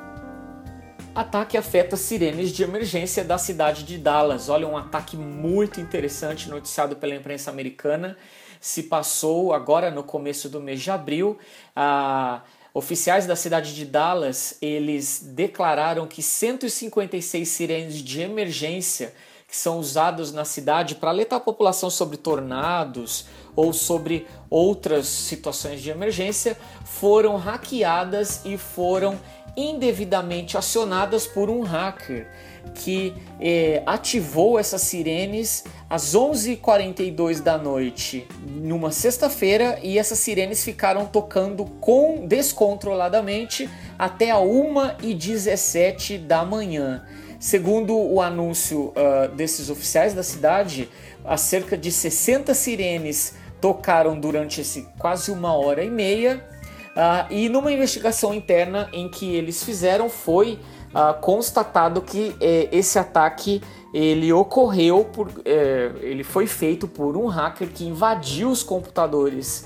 Ataque afeta sirenes de emergência da cidade de Dallas. Olha, um ataque muito interessante noticiado pela imprensa americana. Se passou agora no começo do mês de abril. A, Oficiais da cidade de Dallas, eles declararam que 156 sirenes de emergência que são usados na cidade para alertar a população sobre tornados ou sobre outras situações de emergência foram hackeadas e foram indevidamente acionadas por um hacker que eh, ativou essas sirenes às 11h42 da noite numa sexta-feira e essas sirenes ficaram tocando com descontroladamente até a 1h17 da manhã. Segundo o anúncio uh, desses oficiais da cidade, há cerca de 60 sirenes tocaram durante esse quase uma hora e meia. Uh, e numa investigação interna em que eles fizeram foi uh, constatado que eh, esse ataque ele ocorreu por, eh, ele foi feito por um hacker que invadiu os computadores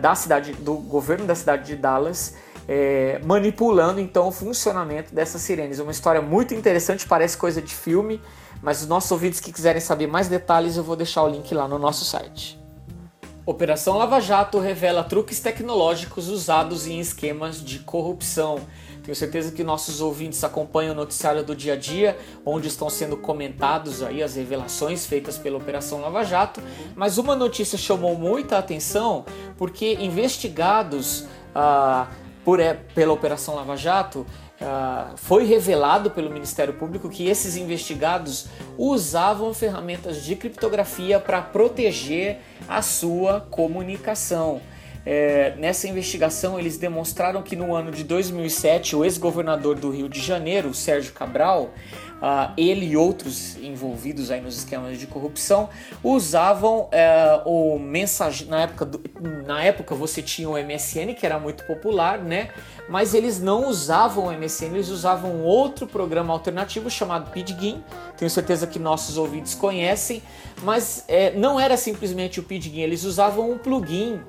da cidade do governo da cidade de Dallas é, manipulando então o funcionamento dessas sirenes. Uma história muito interessante, parece coisa de filme, mas os nossos ouvintes que quiserem saber mais detalhes, eu vou deixar o link lá no nosso site. Operação Lava Jato revela truques tecnológicos usados em esquemas de corrupção. Tenho certeza que nossos ouvintes acompanham o noticiário do dia a dia, onde estão sendo comentados aí as revelações feitas pela Operação Lava Jato, mas uma notícia chamou muita atenção porque investigados ah, por, é, pela Operação Lava Jato, uh, foi revelado pelo Ministério Público que esses investigados usavam ferramentas de criptografia para proteger a sua comunicação. É, nessa investigação, eles demonstraram que no ano de 2007, o ex-governador do Rio de Janeiro, Sérgio Cabral, uh, ele e outros envolvidos aí nos esquemas de corrupção usavam uh, o mensagem na época do, na época você tinha o MSN que era muito popular, né? Mas eles não usavam o MSN, eles usavam outro programa alternativo chamado Pidgin. Tenho certeza que nossos ouvintes conhecem, mas é, não era simplesmente o Pidgin, eles usavam um plugin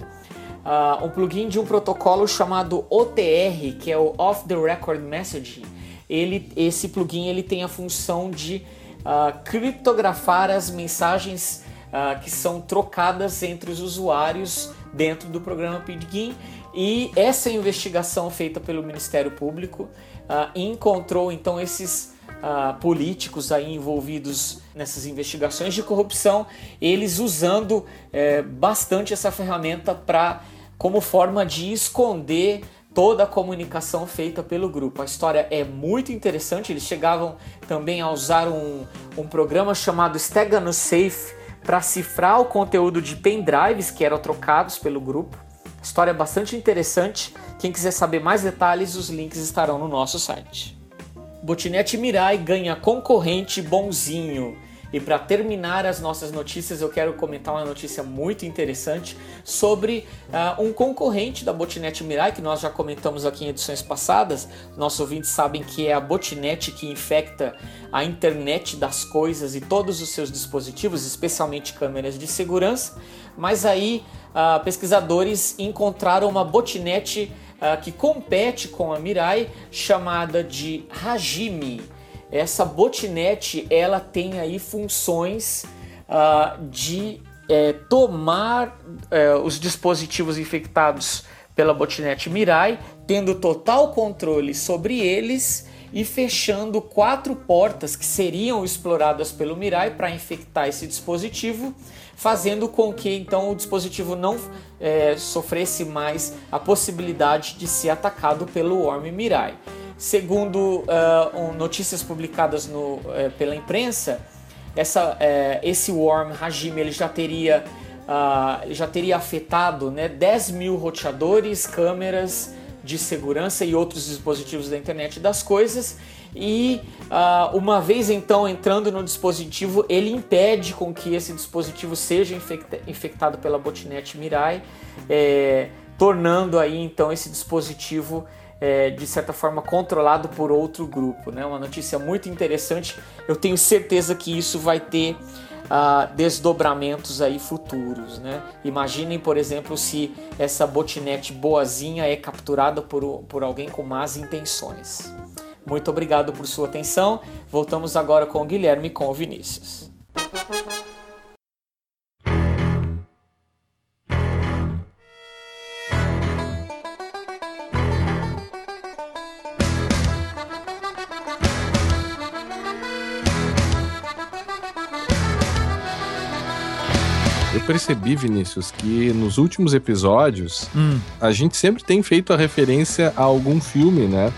Uh, um plugin de um protocolo chamado OTR, que é o Off the Record Messaging, ele, esse plugin ele tem a função de uh, criptografar as mensagens uh, que são trocadas entre os usuários dentro do programa Pidgin. E essa investigação feita pelo Ministério Público uh, encontrou então esses Uh, políticos aí envolvidos nessas investigações de corrupção, eles usando é, bastante essa ferramenta para como forma de esconder toda a comunicação feita pelo grupo. A história é muito interessante. Eles chegavam também a usar um, um programa chamado Stegano Safe para cifrar o conteúdo de pendrives que eram trocados pelo grupo. História bastante interessante. Quem quiser saber mais detalhes, os links estarão no nosso site. Botinete Mirai ganha concorrente bonzinho. E para terminar as nossas notícias, eu quero comentar uma notícia muito interessante sobre uh, um concorrente da Botinete Mirai, que nós já comentamos aqui em edições passadas. Nossos ouvintes sabem que é a Botinete que infecta a internet das coisas e todos os seus dispositivos, especialmente câmeras de segurança. Mas aí, uh, pesquisadores encontraram uma Botinete uh, que compete com a Mirai, chamada de Hajime essa botnet ela tem aí funções uh, de é, tomar é, os dispositivos infectados pela botnet Mirai, tendo total controle sobre eles e fechando quatro portas que seriam exploradas pelo Mirai para infectar esse dispositivo, fazendo com que então o dispositivo não é, sofresse mais a possibilidade de ser atacado pelo Worm Mirai. Segundo uh, um, notícias publicadas no, uh, pela imprensa, essa, uh, esse worm Hajime ele já teria, já teria afetado né, 10 mil roteadores, câmeras de segurança e outros dispositivos da internet das coisas. E uma vez então entrando no dispositivo, ele impede com que esse dispositivo seja infecta infectado pela botnet Mirai, tornando aí então esse dispositivo é, de certa forma controlado por outro grupo. Né? Uma notícia muito interessante. Eu tenho certeza que isso vai ter uh, desdobramentos aí futuros. Né? Imaginem, por exemplo, se essa botinete boazinha é capturada por, por alguém com más intenções. Muito obrigado por sua atenção. Voltamos agora com o Guilherme e com o Vinícius. Percebi, Vinícius, que nos últimos episódios hum. a gente sempre tem feito a referência a algum filme, né?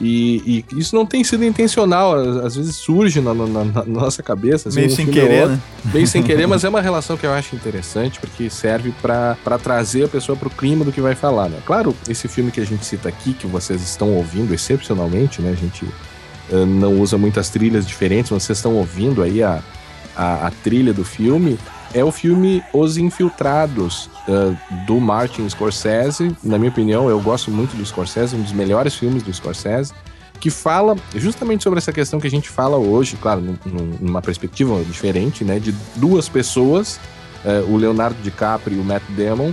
E, e, isso não tem sido intencional, às vezes surge na, na, na nossa cabeça. Assim, Meio um sem querer, outro, né? Meio sem querer, mas é uma relação que eu acho interessante, porque serve para trazer a pessoa para o clima do que vai falar, né? Claro, esse filme que a gente cita aqui, que vocês estão ouvindo excepcionalmente, né? A gente uh, não usa muitas trilhas diferentes, mas vocês estão ouvindo aí a, a, a trilha do filme é o filme Os Infiltrados, uh, do Martin Scorsese. Na minha opinião, eu gosto muito do Scorsese, um dos melhores filmes do Scorsese, que fala justamente sobre essa questão que a gente fala hoje, claro, num, numa perspectiva diferente, né? De duas pessoas, uh, o Leonardo DiCaprio e o Matt Damon.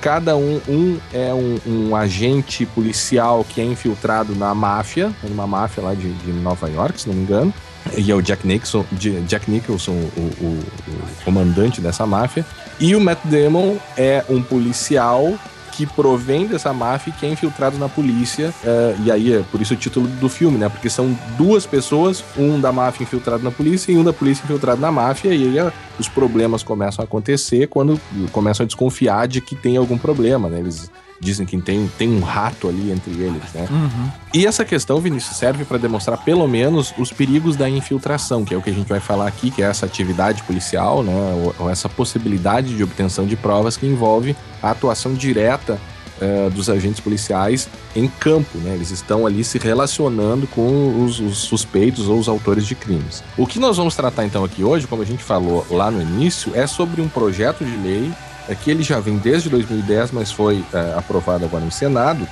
Cada um, um é um, um, agente policial que é infiltrado na máfia, numa máfia lá de, de Nova York, se não me engano e é o Jack Nicholson, Jack Nicholson o, o, o, comandante dessa máfia. E o Matt Damon é um policial que provém dessa máfia e que é infiltrado na polícia. Uh, e aí é por isso o título do filme, né? Porque são duas pessoas, um da máfia infiltrado na polícia e um da polícia infiltrado na máfia. E aí uh, os problemas começam a acontecer quando começam a desconfiar de que tem algum problema, né? Eles dizem que tem, tem um rato ali entre eles, né? Uhum. E essa questão, Vinícius, serve para demonstrar pelo menos os perigos da infiltração, que é o que a gente vai falar aqui, que é essa atividade policial, né? Ou, ou essa possibilidade de obtenção de provas que envolve a atuação direta uh, dos agentes policiais em campo, né? Eles estão ali se relacionando com os, os, suspeitos ou os autores de crimes. O que nós vamos tratar então aqui hoje, como a gente falou lá no início, é sobre um projeto de lei é que ele já vem desde 2010, mas foi é, aprovado agora no Senado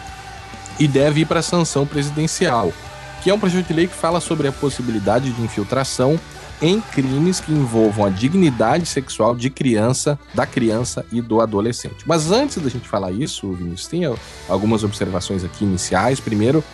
e deve ir para a sanção presidencial, que é um projeto de lei que fala sobre a possibilidade de infiltração em crimes que envolvam a dignidade sexual de criança, da criança e do adolescente. Mas antes da gente falar isso, Vinícius, tem algumas observações aqui iniciais. Primeiro,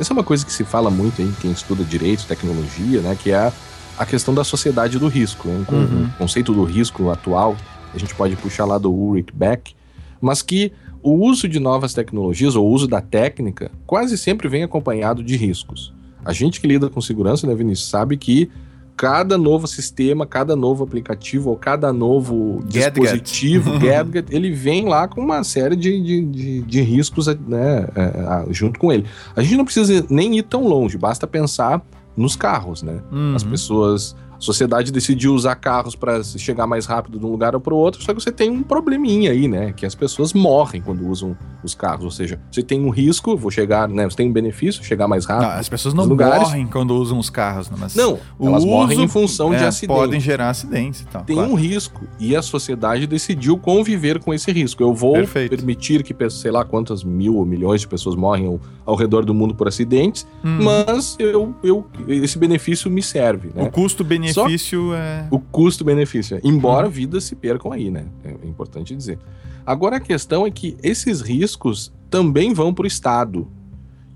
essa é uma coisa que se fala muito em quem estuda direito, tecnologia, né, que é a questão da sociedade do risco. Né? Uhum. O conceito do risco atual a gente pode puxar lá do Ulrich Beck, mas que o uso de novas tecnologias ou o uso da técnica quase sempre vem acompanhado de riscos. A gente que lida com segurança, né, Vinícius, sabe que cada novo sistema, cada novo aplicativo ou cada novo gadget. dispositivo, gadget, ele vem lá com uma série de, de, de, de riscos né, é, junto com ele. A gente não precisa nem ir tão longe, basta pensar nos carros, né? Uhum. As pessoas a sociedade decidiu usar carros para chegar mais rápido de um lugar ou para o outro, só que você tem um probleminha aí, né? Que as pessoas morrem quando usam os carros. Ou seja, você tem um risco, vou chegar, né? Você tem um benefício, chegar mais rápido. Não, as pessoas não lugares. morrem quando usam os carros, né? mas não, elas uso, morrem em função é, de acidentes. Podem gerar acidentes e tal. Tem claro. um risco e a sociedade decidiu conviver com esse risco. Eu vou Perfeito. permitir que, sei lá, quantas mil ou milhões de pessoas morrem ao, ao redor do mundo por acidentes, hum. mas eu, eu, esse benefício me serve. Né? O custo-benefício custo-benefício é. O custo-benefício. Embora uhum. vidas se percam aí, né? É importante dizer. Agora a questão é que esses riscos também vão para o Estado.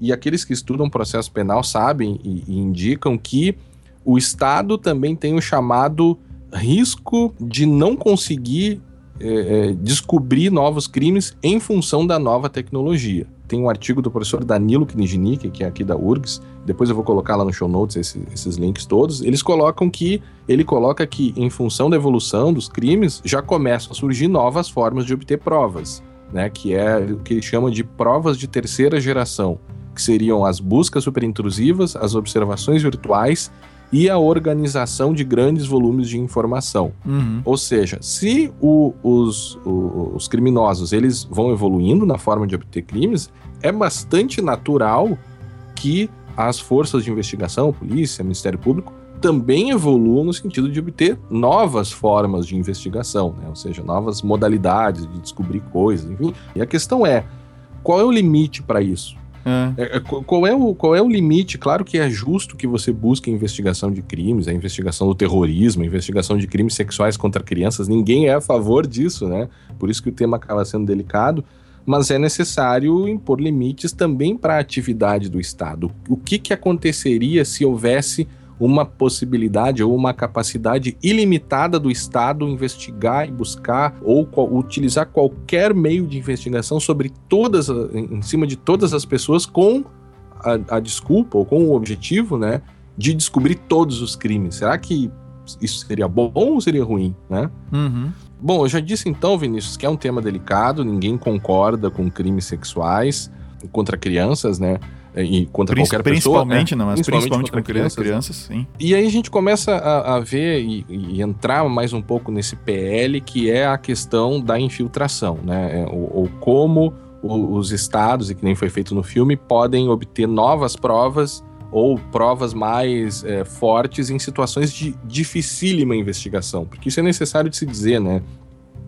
E aqueles que estudam processo penal sabem e, e indicam que o Estado também tem o chamado risco de não conseguir é, é, descobrir novos crimes em função da nova tecnologia. Tem um artigo do professor Danilo Knijnik, que é aqui da URGS, depois eu vou colocar lá no show notes esse, esses links todos. Eles colocam que, ele coloca que em função da evolução dos crimes, já começam a surgir novas formas de obter provas, né, que é o que eles chamam de provas de terceira geração, que seriam as buscas superintrusivas, as observações virtuais e a organização de grandes volumes de informação. Uhum. Ou seja, se o, os, o, os criminosos eles vão evoluindo na forma de obter crimes, é bastante natural que as forças de investigação, polícia, Ministério Público, também evoluam no sentido de obter novas formas de investigação, né? ou seja, novas modalidades de descobrir coisas, enfim. E a questão é, qual é o limite para isso? É. é. Qual, é o, qual é o limite? Claro que é justo que você busque a investigação de crimes, a investigação do terrorismo, a investigação de crimes sexuais contra crianças. Ninguém é a favor disso, né? Por isso que o tema acaba sendo delicado. Mas é necessário impor limites também para a atividade do Estado. O que, que aconteceria se houvesse uma possibilidade ou uma capacidade ilimitada do Estado investigar e buscar ou utilizar qualquer meio de investigação sobre todas, em cima de todas as pessoas com a, a desculpa ou com o objetivo, né, de descobrir todos os crimes. Será que isso seria bom ou seria ruim, né? Uhum. Bom, eu já disse então, Vinícius, que é um tema delicado, ninguém concorda com crimes sexuais contra crianças, né? E contra qualquer pessoa. Principalmente, né? não, mas principalmente, principalmente contra crianças, crianças, sim. E aí a gente começa a, a ver e, e, entrar mais um pouco nesse PL, que é a questão da infiltração, né? Ou, ou como os estados, e que nem foi feito no filme, podem obter novas provas ou provas mais é, fortes em situações de dificílima investigação, porque isso é necessário de se dizer, né?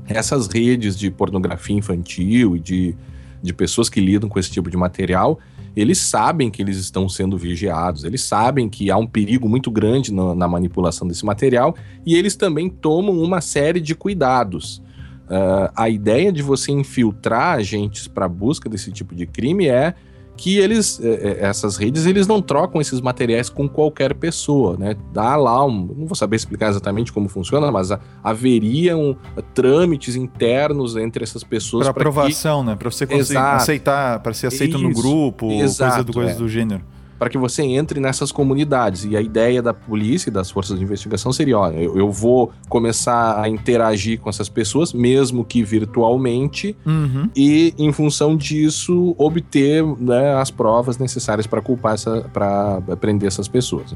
Essas redes de pornografia infantil e de, de pessoas que lidam com esse tipo de material, eles sabem que eles estão sendo vigiados, eles sabem que há um perigo muito grande na, na manipulação desse material e eles também tomam uma série de cuidados. Uh, a ideia de você infiltrar agentes para busca desse tipo de crime é que eles, é, é, essas redes, eles não trocam esses materiais com qualquer pessoa, né? Dá lá, um, não vou saber explicar exatamente como funciona, mas haveriam trâmites internos entre essas pessoas para aprovação, que... né? Para você conseguir Exato. aceitar, para ser aceito Isso. no grupo, Exato, coisa, do, coisa é. do gênero para que você entre nessas comunidades. E a ideia da polícia e das forças de investigação seria: olha, eu, eu vou começar a interagir com essas pessoas, mesmo que virtualmente, uhum. e em função disso obter né, as provas necessárias para culpar essa, para prender essas pessoas.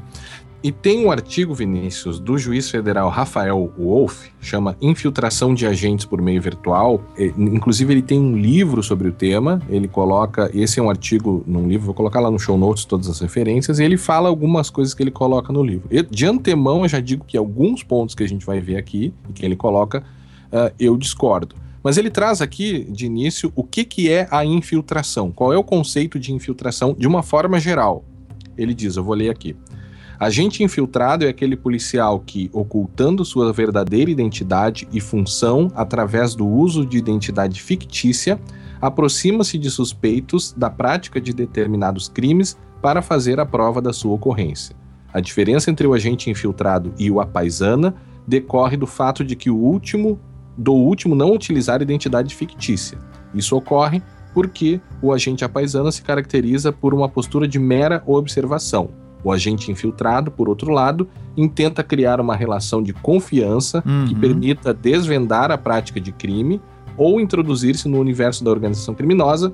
E tem um artigo, Vinícius, do juiz federal Rafael Wolff, chama Infiltração de Agentes por Meio Virtual. Inclusive, ele tem um livro sobre o tema. Ele coloca. Esse é um artigo num livro, vou colocar lá no show notes todas as referências. E ele fala algumas coisas que ele coloca no livro. De antemão, eu já digo que alguns pontos que a gente vai ver aqui, e que ele coloca, uh, eu discordo. Mas ele traz aqui, de início, o que, que é a infiltração. Qual é o conceito de infiltração de uma forma geral? Ele diz, eu vou ler aqui. Agente infiltrado é aquele policial que, ocultando sua verdadeira identidade e função através do uso de identidade fictícia, aproxima-se de suspeitos da prática de determinados crimes para fazer a prova da sua ocorrência. A diferença entre o agente infiltrado e o apaisana decorre do fato de que o último do último não utilizar identidade fictícia. Isso ocorre porque o agente apaisana se caracteriza por uma postura de mera observação, o agente infiltrado, por outro lado, intenta criar uma relação de confiança uhum. que permita desvendar a prática de crime ou introduzir-se no universo da organização criminosa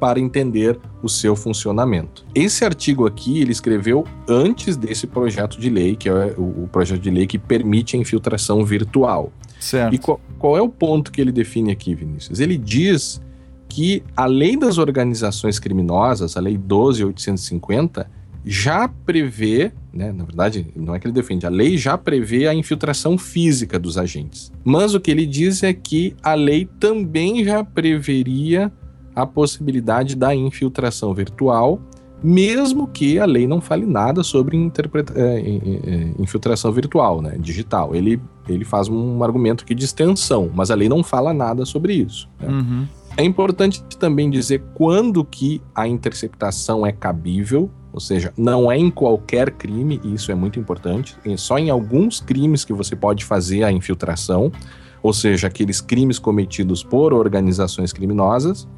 para entender o seu funcionamento. Esse artigo aqui ele escreveu antes desse projeto de lei, que é o projeto de lei que permite a infiltração virtual. Certo. E qual, qual é o ponto que ele define aqui, Vinícius? Ele diz que a lei das organizações criminosas, a lei 12850, já prevê, né, na verdade, não é que ele defende, a lei já prevê a infiltração física dos agentes. Mas o que ele diz é que a lei também já preveria a possibilidade da infiltração virtual, mesmo que a lei não fale nada sobre é, é, é, infiltração virtual, né, digital. Ele, ele faz um argumento aqui de extensão, mas a lei não fala nada sobre isso. Né? Uhum. É importante também dizer quando que a interceptação é cabível ou seja, não é em qualquer crime, e isso é muito importante, é só em alguns crimes que você pode fazer a infiltração, ou seja, aqueles crimes cometidos por organizações criminosas,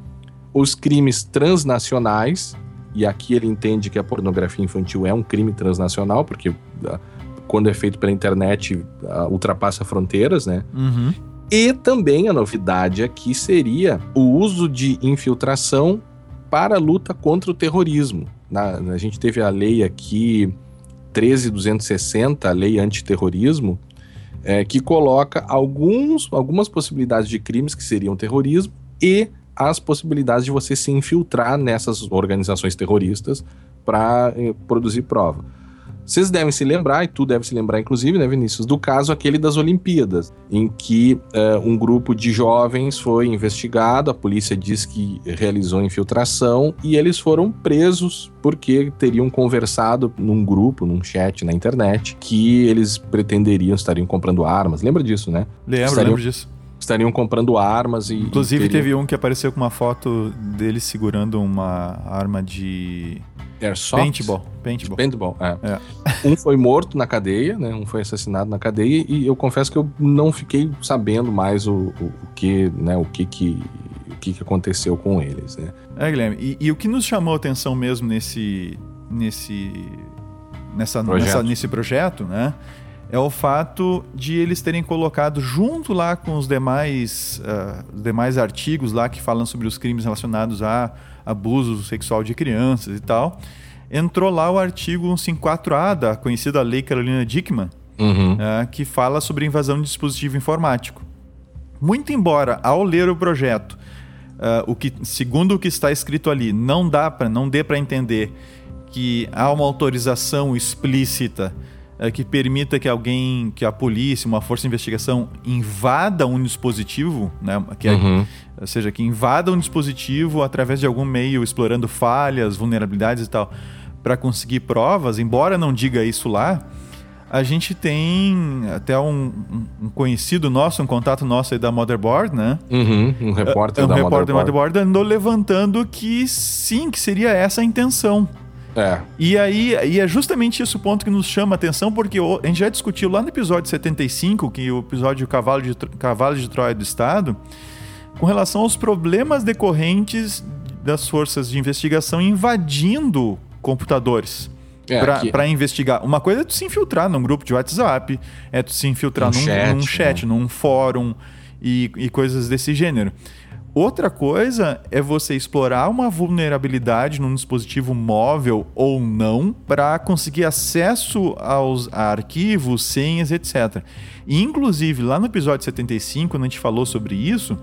os crimes transnacionais, e aqui ele entende que a pornografia infantil é um crime transnacional, porque ah, quando é feito pela internet uh, ultrapassa fronteiras, né? Uhum. E também a novidade aqui seria o uso de infiltração para a luta contra o terrorismo. Na, a gente teve a lei aqui 13260, a lei antiterrorismo, é, que coloca alguns, algumas possibilidades de crimes que seriam terrorismo e as possibilidades de você se infiltrar nessas organizações terroristas para eh, produzir prova. Vocês devem se lembrar, e tu deve se lembrar, inclusive, né, Vinícius, do caso aquele das Olimpíadas, em que uh, um grupo de jovens foi investigado, a polícia diz que realizou infiltração e eles foram presos porque teriam conversado num grupo, num chat na internet, que eles pretenderiam, estariam comprando armas. Lembra disso, né? Lembro, estariam... lembro disso estariam comprando armas e. Inclusive, e teriam... teve um que apareceu com uma foto dele segurando uma arma de Airsoft? Paintball. Paintball. Paintball, é. é. Um foi morto na cadeia, né? Um foi assassinado na cadeia e eu confesso que eu não fiquei sabendo mais o, o, o que, né? O que que o que, que aconteceu com eles, né? É, Guilherme. E, e o que nos chamou a atenção mesmo nesse nesse nessa, projeto. nessa nesse projeto, né? é o fato de eles terem colocado junto lá com os demais, uh, demais artigos lá que falam sobre os crimes relacionados a abuso sexual de crianças e tal, entrou lá o artigo 154A da conhecida Lei Carolina Dickman, uhum. uh, que fala sobre invasão de dispositivo informático. Muito embora, ao ler o projeto, uh, o que, segundo o que está escrito ali, não dá para, não dê para entender que há uma autorização explícita uh, que permita que alguém, que a polícia, uma força de investigação invada um dispositivo, né, que é, uhum. ou seja, que invada um dispositivo através de algum meio, explorando falhas, vulnerabilidades e tal, para conseguir provas, embora não diga isso lá, a gente tem até um, um, conhecido nosso, um contato nosso aí da Motherboard, né? Uhum, um repórter uh, um da repórter Motherboard. Motherboard andou levantando que sim, que seria essa a intenção. É. E aí e é justamente esse o ponto que nos chama a atenção, porque a gente já discutiu lá no episódio 75, que é o episódio Cavalo de, Cavalo de Troia do Estado, com relação aos problemas decorrentes das forças de investigação invadindo computadores é, para investigar. Uma coisa é tu se infiltrar num grupo de WhatsApp, é tu se infiltrar um num, chat, num, chat né? num fórum e, e coisas desse gênero. Outra coisa é você explorar uma vulnerabilidade num dispositivo móvel ou não para conseguir acesso aos arquivos, senhas, etc. E, inclusive, lá no episódio 75, quando a gente falou sobre isso,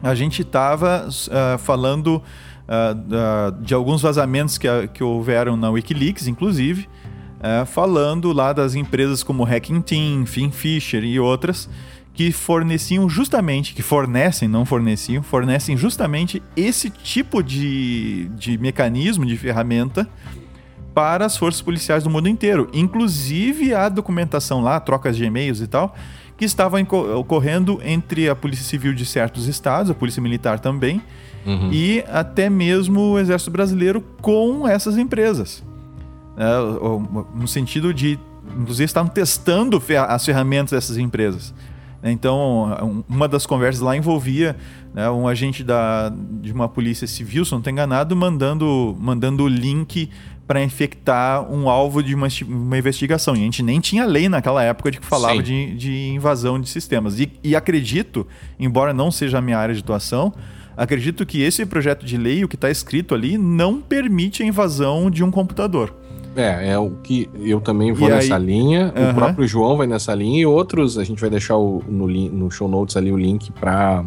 a gente estava uh, ah, falando uh, de alguns vazamentos que, que houveram na Wikileaks, inclusive, uh, falando lá das empresas como Hacking Team, Finfisher e outras que forneciam justamente, que fornecem, não forneciam, fornecem justamente esse tipo de, de mecanismo, de ferramenta para as forças policiais do mundo inteiro. Inclusive a documentação lá, trocas de e-mails e tal, que estavam ocorrendo entre a Polícia Civil de certos estados, a Polícia Militar também, uhum. e até mesmo o Exército Brasileiro com essas empresas. É, no sentido de, inclusive, estavam testando as ferramentas dessas empresas. Então, uma das conversas lá envolvia né, um agente da, de uma polícia civil, se não estou enganado, mandando, mandando o link para infectar um alvo de uma, uma, investigação. E a gente nem tinha lei naquela época de que falava de, de, invasão de sistemas. E, e acredito, embora não seja a minha área de atuação, acredito que esse projeto de lei, o que está escrito ali, não permite a invasão de um computador. É, é o que eu também vou e nessa aí, linha. O próprio João vai nessa linha e outros, a gente vai deixar o, no, no show notes ali o link para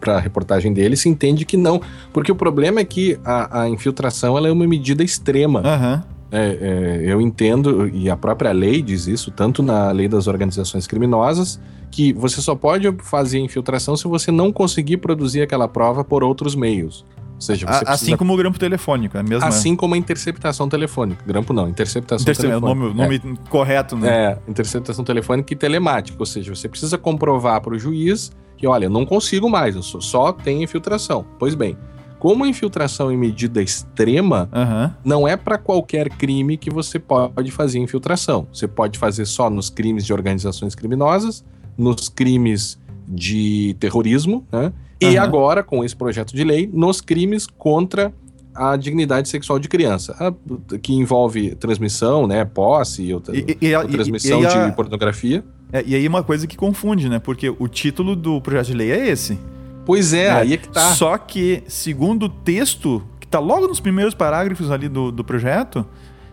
para a reportagem dele, se entende que não. Porque o problema é que a, a infiltração ela é uma medida extrema. Uhum. É, é, eu entendo, e a própria lei diz isso, tanto na lei das organizações criminosas, que você só pode fazer infiltração se você não conseguir produzir aquela prova por outros meios. Ou seja, você Assim precisa... como o grampo telefônico, é mesmo? Assim como a interceptação telefônica. Grampo não, interceptação Interce... telefônica. O nome, nome é. correto, né? É, interceptação telefônica e telemática. Ou seja, você precisa comprovar para o juiz que, olha, eu não consigo mais, eu só tenho infiltração. Pois bem, como a infiltração em medida extrema, uhum. não é para qualquer crime que você pode fazer infiltração. Você pode fazer só nos crimes de organizações criminosas, nos crimes de terrorismo, né? E uhum. agora, com esse projeto de lei, nos crimes contra a dignidade sexual de criança, que envolve transmissão, né, posse e, outra, e, e, a, transmissão e, a, de pornografia. É, e aí uma coisa que confunde, né? Porque o título do projeto de lei é esse. Pois é, é, aí é que tá. Só que, segundo o texto, que tá logo nos primeiros parágrafos ali do, do projeto,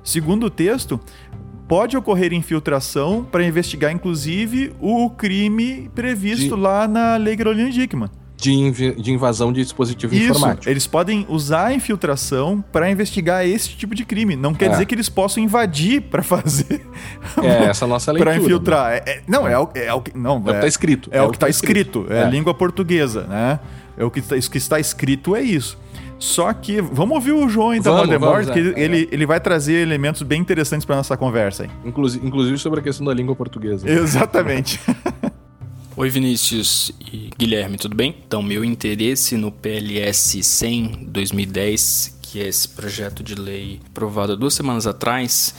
segundo o texto, pode ocorrer infiltração para investigar, inclusive, o crime previsto de... lá na Lei Carolina Dickman de, inv de invasão de dispositivo Isso, informático. Eles podem usar a infiltração para investigar esse tipo de crime. Não quer é. dizer que eles possam invadir para fazer. É essa a nossa leitura. Para infiltrar. Né? É, não, é, o, é o que. Não, é, o que está escrito. É, o que está escrito. escrito. É, é língua portuguesa, né? É o que, tá, o que está escrito é isso. Só que, vamos ouvir o João então, Voldemort, que é, ele, ele vai trazer elementos bem interessantes para nossa conversa. Inclusive, inclusive sobre a questão da língua portuguesa. Exatamente. Oi Vinícius e Guilherme, tudo bem? Então, meu interesse no PLS 100 2010, que é esse projeto de lei aprovado duas semanas atrás,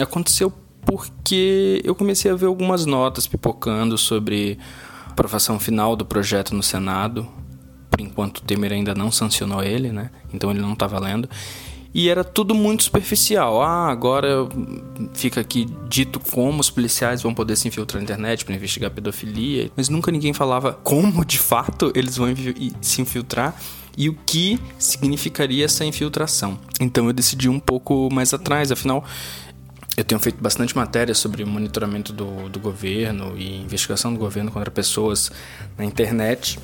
aconteceu porque eu comecei a ver algumas notas pipocando sobre a aprovação final do projeto no Senado. Por enquanto, o Temer ainda não sancionou ele, né? Então ele não está valendo. E era tudo muito superficial. Ah, agora fica aqui dito como os policiais vão poder se infiltrar na internet para investigar pedofilia, mas nunca ninguém falava como de fato eles vão se infiltrar e o que significaria essa infiltração. Então eu decidi um pouco mais atrás, afinal eu tenho feito bastante matéria sobre monitoramento do, do governo e investigação do governo contra pessoas na internet,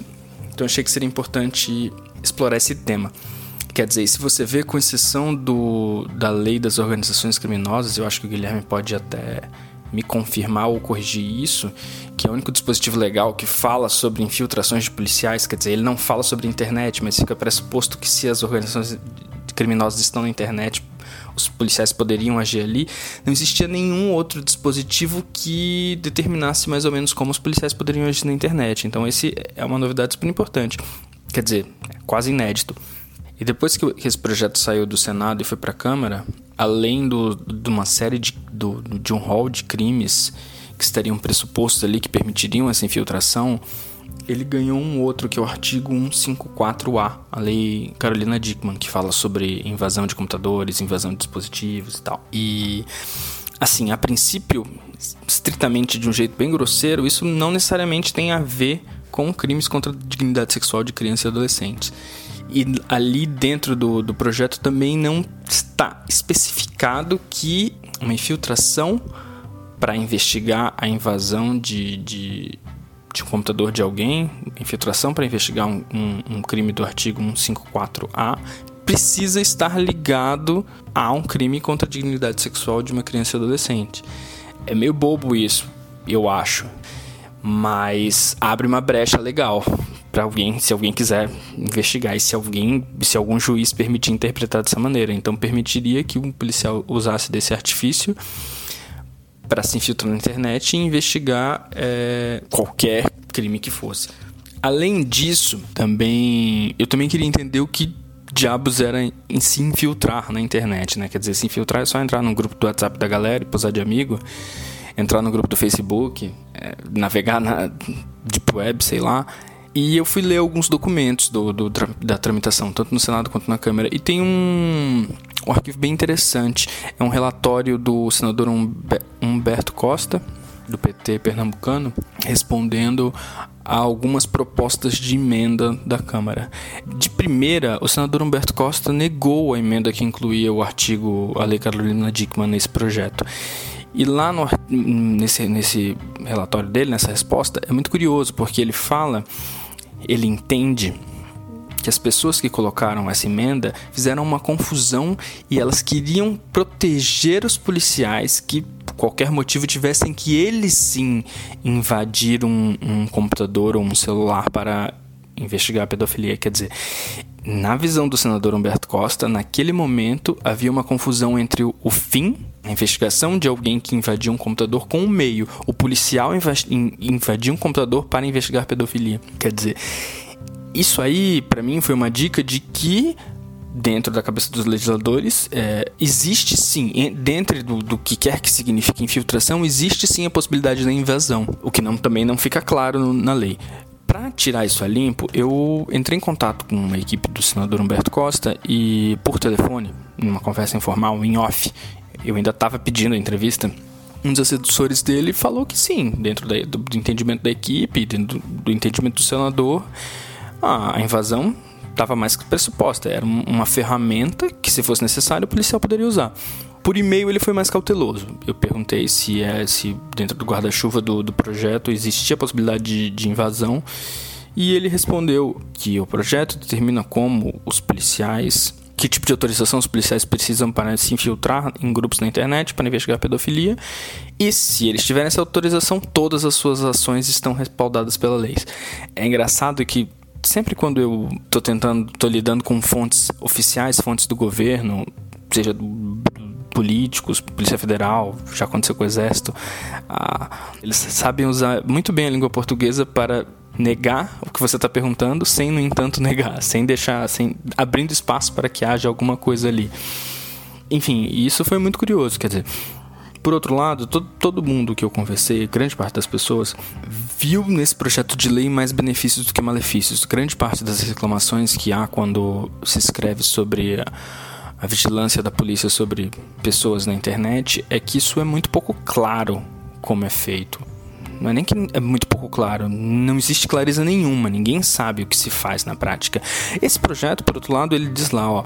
então achei que seria importante explorar esse tema. Quer dizer, se você vê, com exceção do, da lei das organizações criminosas, eu acho que o Guilherme pode até me confirmar ou corrigir isso, que é o único dispositivo legal que fala sobre infiltrações de policiais, quer dizer, ele não fala sobre internet, mas fica pressuposto que se as organizações criminosas estão na internet, os policiais poderiam agir ali, não existia nenhum outro dispositivo que determinasse mais ou menos como os policiais poderiam agir na internet. Então, esse é uma novidade super importante. Quer dizer, é quase inédito. E depois que esse projeto saiu do Senado e foi para a Câmara, além do, de uma série de, do, de um rol de crimes que estariam pressupostos ali que permitiriam essa infiltração, ele ganhou um outro que é o artigo 154A, a lei Carolina Dickman, que fala sobre invasão de computadores, invasão de dispositivos e tal. E assim, a princípio, estritamente de um jeito bem grosseiro, isso não necessariamente tem a ver com crimes contra a dignidade sexual de crianças e adolescentes. E ali dentro do, do projeto também não está especificado que uma infiltração para investigar a invasão de, de de um computador de alguém, infiltração para investigar um, um, um crime do artigo 154A, precisa estar ligado a um crime contra a dignidade sexual de uma criança e adolescente. É meio bobo isso, eu acho, mas abre uma brecha legal para alguém, se alguém quiser investigar e se alguém, se algum juiz permitir interpretar dessa maneira. Então permitiria que um policial usasse desse artifício para se infiltrar na internet e investigar é, qualquer crime que fosse. Além disso, também eu também queria entender o que diabos era em se infiltrar na internet, né? Quer dizer, se infiltrar é só entrar no grupo do WhatsApp da galera e posar de amigo, entrar no grupo do Facebook, é, navegar na Deep Web, sei lá. E eu fui ler alguns documentos do, do, da tramitação, tanto no Senado quanto na Câmara. E tem um, um arquivo bem interessante. É um relatório do senador Humberto Costa, do PT pernambucano, respondendo a algumas propostas de emenda da Câmara. De primeira, o senador Humberto Costa negou a emenda que incluía o artigo, a Lei Carolina Dickmann, nesse projeto. E lá no, nesse, nesse relatório dele, nessa resposta, é muito curioso, porque ele fala, ele entende que as pessoas que colocaram essa emenda fizeram uma confusão e elas queriam proteger os policiais que por qualquer motivo tivessem que eles sim invadir um, um computador ou um celular para investigar a pedofilia. Quer dizer, na visão do senador Humberto Costa, naquele momento havia uma confusão entre o fim, a investigação de alguém que invadia um computador, com o meio, o policial invadir um computador para investigar pedofilia. Quer dizer, isso aí, para mim, foi uma dica de que dentro da cabeça dos legisladores, é, existe sim, dentro do, do, que quer que signifique infiltração, existe sim a possibilidade da invasão, o que não, também não fica claro na lei. Para tirar isso a limpo, eu entrei em contato com uma equipe do senador Humberto Costa e, por telefone, numa conversa informal, em off, eu ainda estava pedindo a entrevista um dos assessores dele falou que sim, dentro da, do, do, entendimento da equipe, dentro do, do entendimento do senador, a invasão estava mais que pressuposta, era uma ferramenta que, se fosse necessário, o policial poderia usar. Por e-mail ele foi mais cauteloso. Eu perguntei se é se dentro do guarda-chuva do, do projeto existia a possibilidade de, de invasão e ele respondeu que o projeto determina como os policiais que tipo de autorização os policiais precisam para se infiltrar em grupos na internet para investigar pedofilia e se eles tiverem essa autorização, todas as suas ações estão respaldadas pela lei. É engraçado que sempre quando eu tô tentando, tô lidando com fontes oficiais, fontes do governo, seja políticos, Polícia Federal, já aconteceu com o Exército, ah, eles sabem usar muito bem a língua portuguesa para negar o que você está perguntando, sem no entanto negar, sem deixar, sem abrindo espaço para que haja alguma coisa ali. Enfim, isso foi muito curioso, quer dizer, por outro lado, todo, todo mundo que eu conversei, grande parte das pessoas, viu nesse projeto de lei mais benefícios do que malefícios. Grande parte das reclamações que há quando se escreve sobre a, a vigilância da polícia sobre pessoas na internet é que isso é muito pouco claro como é feito. Não é nem que é muito pouco claro, não existe clareza nenhuma, ninguém sabe o que se faz na prática. Esse projeto, por outro lado, ele diz lá, ó,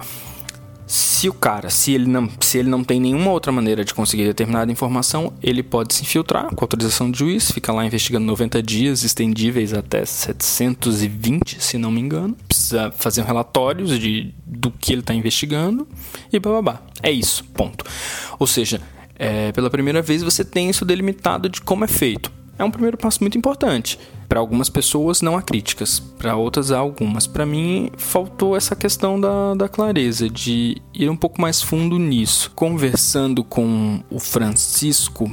se o cara, se ele não, se ele não tem nenhuma outra maneira de conseguir determinada informação, ele pode se infiltrar com autorização do juiz, fica lá investigando 90 dias, estendíveis até 720, se não me engano. Precisa fazer relatórios de, do que ele está investigando e bababá. É isso, ponto. Ou seja, é, pela primeira vez você tem isso delimitado de como é feito é um primeiro passo muito importante. Para algumas pessoas não há críticas, para outras há algumas. Para mim, faltou essa questão da, da clareza, de ir um pouco mais fundo nisso. Conversando com o Francisco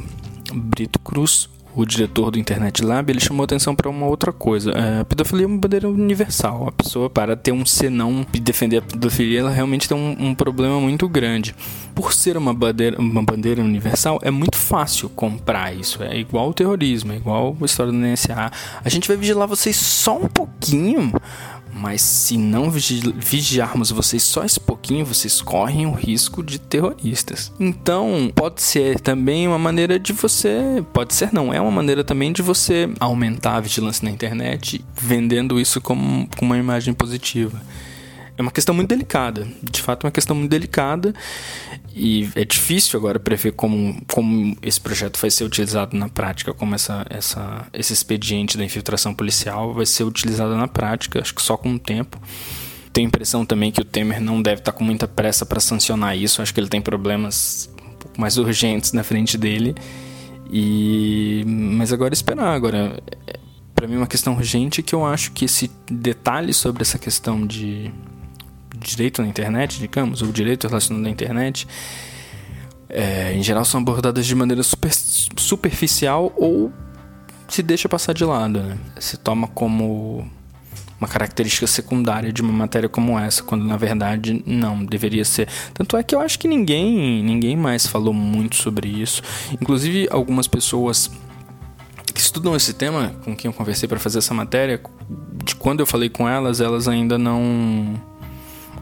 Brito Cruz, o diretor do Internet Lab, ele chamou atenção para uma outra coisa. É, a pedofilia é uma bandeira universal. A pessoa, para ter um senão e defender a pedofilia, ela realmente tem um, um, problema muito grande. Por ser uma bandeira, uma bandeira universal, é muito fácil comprar isso. É igual o terrorismo, é igual a história do NSA. A gente vai vigilar vocês só um pouquinho mas se não vigiarmos vocês só esse pouquinho, vocês correm o risco de terroristas. Então, pode ser também uma maneira de você. Pode ser, não, é uma maneira também de você aumentar a vigilância na internet, vendendo isso como, como uma imagem positiva. É uma questão muito delicada, de fato, é uma questão muito delicada e é difícil agora prever como, como esse projeto vai ser utilizado na prática, como essa, essa, esse expediente da infiltração policial vai ser utilizado na prática, acho que só com o tempo. Tenho a impressão também que o Temer não deve estar com muita pressa para sancionar isso, acho que ele tem problemas um pouco mais urgentes na frente dele. E mas agora esperar, agora é, para mim é uma questão urgente que eu acho que esse detalhe sobre essa questão de direito na internet, digamos, ou direito relacionado à internet, é, em geral são abordadas de maneira super, superficial ou se deixa passar de lado, né? Se toma como uma característica secundária de uma matéria como essa, quando na verdade não deveria ser. Tanto é que eu acho que ninguém, ninguém mais falou muito sobre isso. Inclusive algumas pessoas que estudam esse tema, com quem eu conversei para fazer essa matéria, de quando eu falei com elas, elas ainda não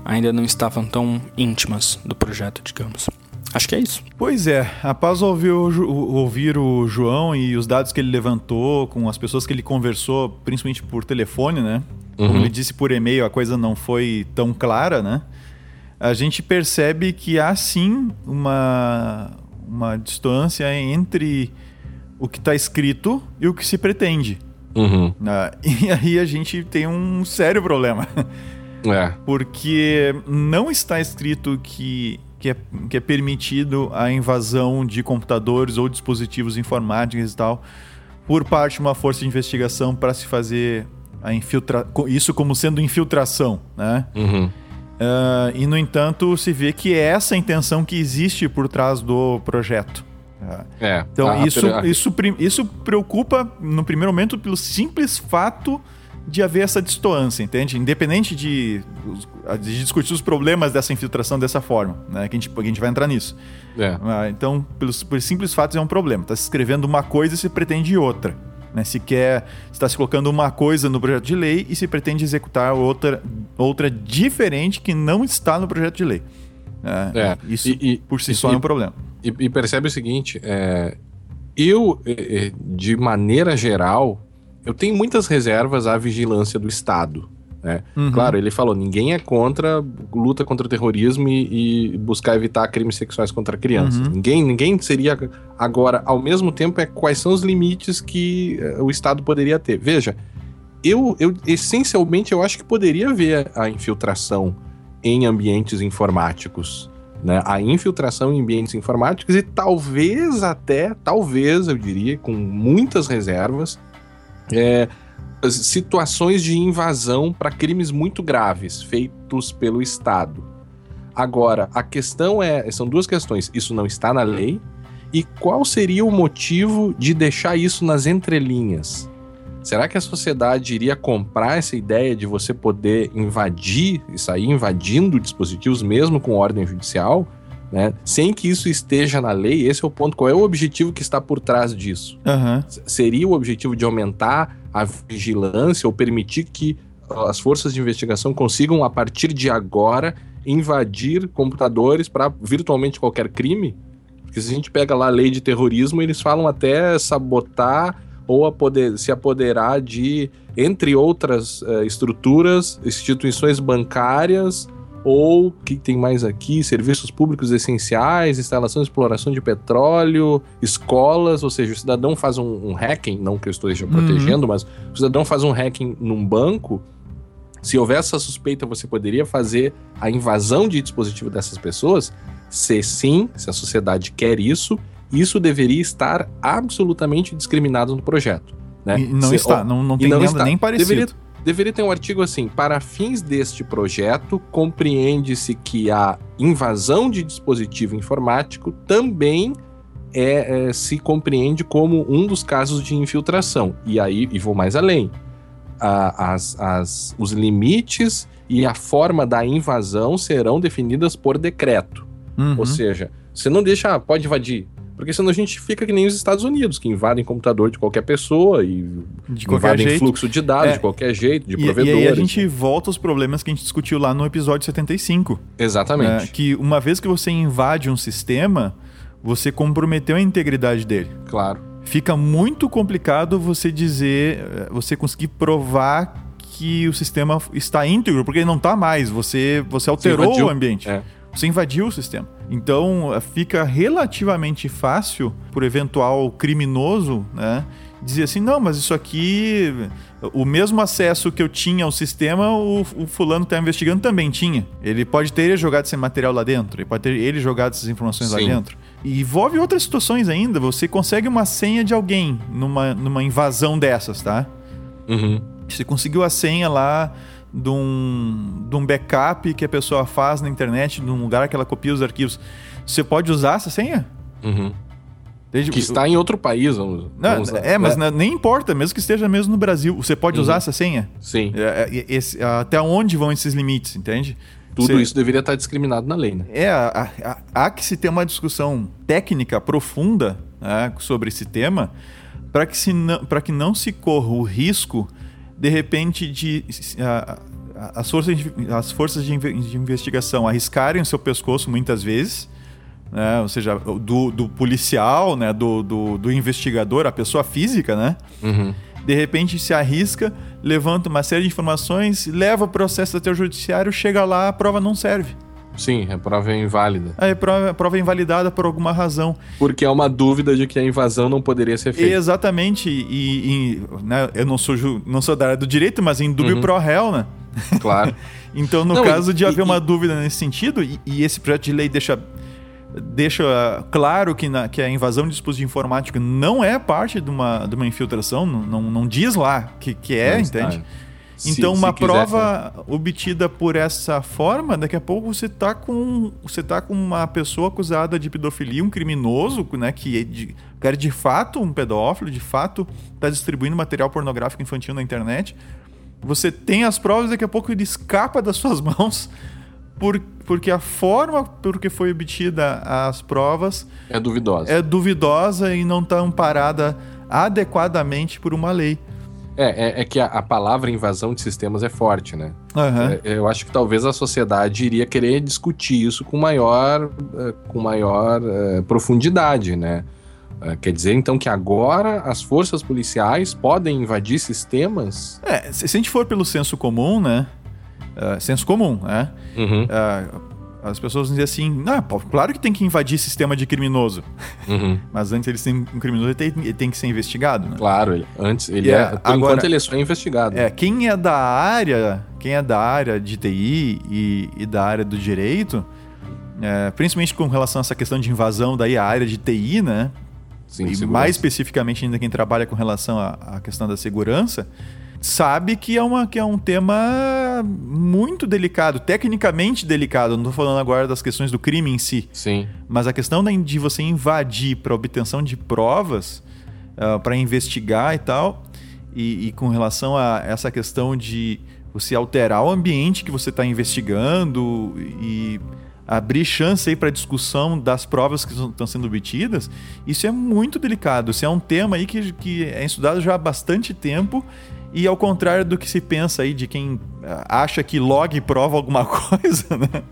ainda não estavam tão íntimas do projeto, digamos. Acho que é isso. Pois é, após ouvir o, ouvir o João e os dados que ele levantou, com as pessoas que ele conversou, principalmente por telefone, né? Uhum. Como ele disse por e-mail, a coisa não foi tão clara, né? A gente percebe que há sim uma, uma distância entre o que está escrito e o que se pretende. Uhum. Ah, e aí a gente tem um sério problema. É. Porque não está escrito que, que, é, que é permitido a invasão de computadores ou dispositivos informáticos e tal por parte de uma força de investigação para se fazer a infiltra isso como sendo infiltração, né? Uhum. Uh, e no entanto se vê que é essa a intenção que existe por trás do projeto. É. Então ah, isso, isso, isso preocupa no primeiro momento pelo simples fato de haver essa distância, entende? Independente de, de discutir os problemas dessa infiltração dessa forma, né? Que a gente, a gente vai entrar nisso. É. Ah, então, pelos, por simples fatos, é um problema. Está se escrevendo uma coisa e se pretende outra. Né? Se quer, está se colocando uma coisa no projeto de lei e se pretende executar outra, outra diferente que não está no projeto de lei. É, é. Isso e, e, por si e, só é um problema. E, percebe o seguinte: é, eu, é, é, de maneira geral, eu tenho muitas reservas à vigilância do Estado. Né? Uhum. Claro, ele falou: ninguém é contra luta contra o terrorismo e, e buscar evitar crimes sexuais contra crianças. Uhum. Ninguém, ninguém seria. Agora, ao mesmo tempo, é quais são os limites que uh, o Estado poderia ter. Veja, eu, eu essencialmente eu acho que poderia haver a infiltração em ambientes informáticos. Né, a infiltração em ambientes informáticos e talvez até, talvez eu diria, com muitas reservas, é, situações de invasão para crimes muito graves feitos pelo Estado. Agora, a questão é: são duas questões. Isso não está na lei. E qual seria o motivo de deixar isso nas entrelinhas? Será que a sociedade iria comprar essa ideia de você poder invadir e sair invadindo dispositivos mesmo com ordem judicial? Né? Sem que isso esteja na lei, esse é o ponto. Qual é o objetivo que está por trás disso? Uhum. Seria o objetivo de aumentar a vigilância ou permitir que as forças de investigação consigam, a partir de agora, invadir computadores para virtualmente qualquer crime. Porque se a gente pega lá a lei de terrorismo, eles falam até sabotar ou apoder, se apoderar de, entre outras uh, estruturas, instituições bancárias ou que tem mais aqui, serviços públicos essenciais, instalação e exploração de petróleo, escolas, ou seja, o cidadão faz um, um hacking, não que eu esteja uhum. protegendo, mas o cidadão faz um hacking num banco, se houver essa suspeita, você poderia fazer a invasão de dispositivo dessas pessoas? Se sim, se a sociedade quer isso, isso deveria estar absolutamente discriminado no projeto. Né? Não se, está, não, não tem não nada está. nem parecido. Deveria, deveria ter um artigo assim: para fins deste projeto, compreende-se que a invasão de dispositivo informático também é, é, se compreende como um dos casos de infiltração. E aí, e vou mais além, a, as, as, os limites e a forma da invasão serão definidas por decreto. Uhum. Ou seja, você não deixa, ah, pode invadir, porque senão a gente fica que nem os Estados Unidos, que invadem computador de qualquer pessoa e de invadem jeito. fluxo de dados é. de qualquer jeito, de e, provedores. E aí a gente volta aos problemas que a gente discutiu lá no episódio 75. Exatamente. É, que uma vez que você invade um sistema, você comprometeu a integridade dele. Claro. Fica muito complicado você dizer, eh, você conseguir provar que o sistema está íntegro, porque ele não está mais. Você, você alterou o ambiente. É. Você invadiu o sistema. Então fica relativamente fácil para o eventual criminoso, né? Dizer assim, não, mas isso aqui, o mesmo acesso que eu tinha ao sistema, o, o fulano está investigando também tinha. Ele pode ter jogado esse material lá dentro, ele pode ter ele jogado essas informações Sim. lá dentro. E envolve outras situações ainda. Você consegue uma senha de alguém numa, numa invasão dessas, tá? Uhum. Você conseguiu a senha lá de um, de um backup que a pessoa faz na internet, num lugar que ela copia os arquivos. Você pode usar essa senha? Uhum. Desde... Que está em outro país, vamos, não, vamos É, mas é. nem importa, mesmo que esteja mesmo no Brasil. Você pode uhum. usar essa senha? Sim. É, é, esse, até onde vão esses limites, entende? Tudo Você... isso deveria estar discriminado na lei, né? É, há que se ter uma discussão técnica profunda né, sobre esse tema para que, se não, que não se corra o risco de repente, de, as, forças de, as forças de, de, investigação arriscarem o seu pescoço muitas vezes, né? ou seja, do, do policial, né? Do, do, do, investigador, a pessoa física, né? Uhum. De repente se arrisca, levanta uma série de informações, leva o processo até o judiciário, chega lá, a prova não serve. Sim, a prova é inválida. A prova, a prova é invalidada por alguma razão. Porque há uma dúvida de que a invasão não poderia ser feita. Exatamente. E, e né, eu não sou, não sou da área do direito, mas em dúvida uhum. pro réu, né? Claro. então, no não, caso e, de haver e, uma dúvida nesse sentido, e, e, esse projeto de lei deixa, deixa claro que, na, que a invasão de dispositivo informático não é parte de uma, de uma infiltração, não, não, não diz lá que, que é, não entende? Está. Então, se, uma se prova quiser, obtida por essa forma, daqui a pouco você está com você tá com uma pessoa acusada de pedofilia, um criminoso, né, que é de, é de fato um pedófilo, de fato está distribuindo material pornográfico infantil na internet. Você tem as provas, daqui a pouco ele escapa das suas mãos por, porque a forma por que foi obtida as provas é duvidosa. É duvidosa e não está amparada adequadamente por uma lei. É, é, é que a, a, palavra invasão de sistemas é forte, né? Uhum. É, eu acho que talvez a sociedade iria querer discutir isso com maior, é, com maior é, profundidade, né? É, quer dizer, então, que agora as forças policiais podem invadir sistemas? É, se a gente for pelo senso comum, né? Uh, senso comum, né? Uhum. Uh, as pessoas dizem assim, ah, claro que tem que invadir sistema de criminoso. Uhum. Mas antes eles têm um criminoso, ele tem, ele tem que ser investigado, né? Claro, ele, antes ele é, é por agora, enquanto ele é só investigado. É, quem é da área, quem é da área de TI e, e da área do direito, é, principalmente com relação a essa questão de invasão daí a área de TI, né? Sim, e segurança. mais especificamente ainda quem trabalha com relação à questão da segurança, sabe que é, uma, que é um tema muito delicado, tecnicamente delicado. Não estou falando agora das questões do crime em si. Sim. Mas a questão de você invadir para obtenção de provas, uh, ah, para investigar e tal, e, e, com relação a essa questão de você alterar o ambiente que você está investigando e abrir chance aí para discussão das provas que estão sendo obtidas, isso é muito delicado. Isso é um tema aí que, que é estudado já há bastante tempo e ao contrário do que se pensa aí de quem ah, acha que log prova alguma coisa, né?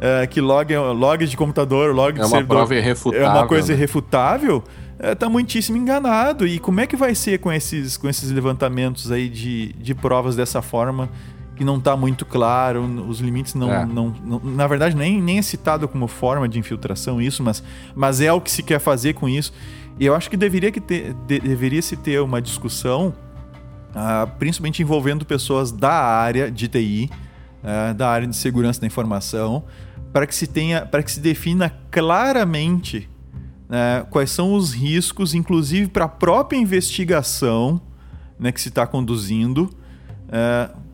É. é, que log, logs de computador, log é de uma servidor, prova irrefutável. É uma coisa né? irrefutável. Está é, muitíssimo enganado. E como é que vai ser com esses, com esses levantamentos aí de, de provas dessa forma? que não está muito claro, os limites não, é. não, não, Na verdade, nem, nem é citado como forma de infiltração isso, mas, mas é o que se quer fazer com isso. E eu acho que deveria, que ter, de, deveria se ter uma discussão, uh, principalmente envolvendo pessoas da área de TI, uh, ah, da área de segurança da informação, para que se tenha, para que se defina claramente uh, quais são os riscos, inclusive para a própria investigação né, que se está conduzindo, uh,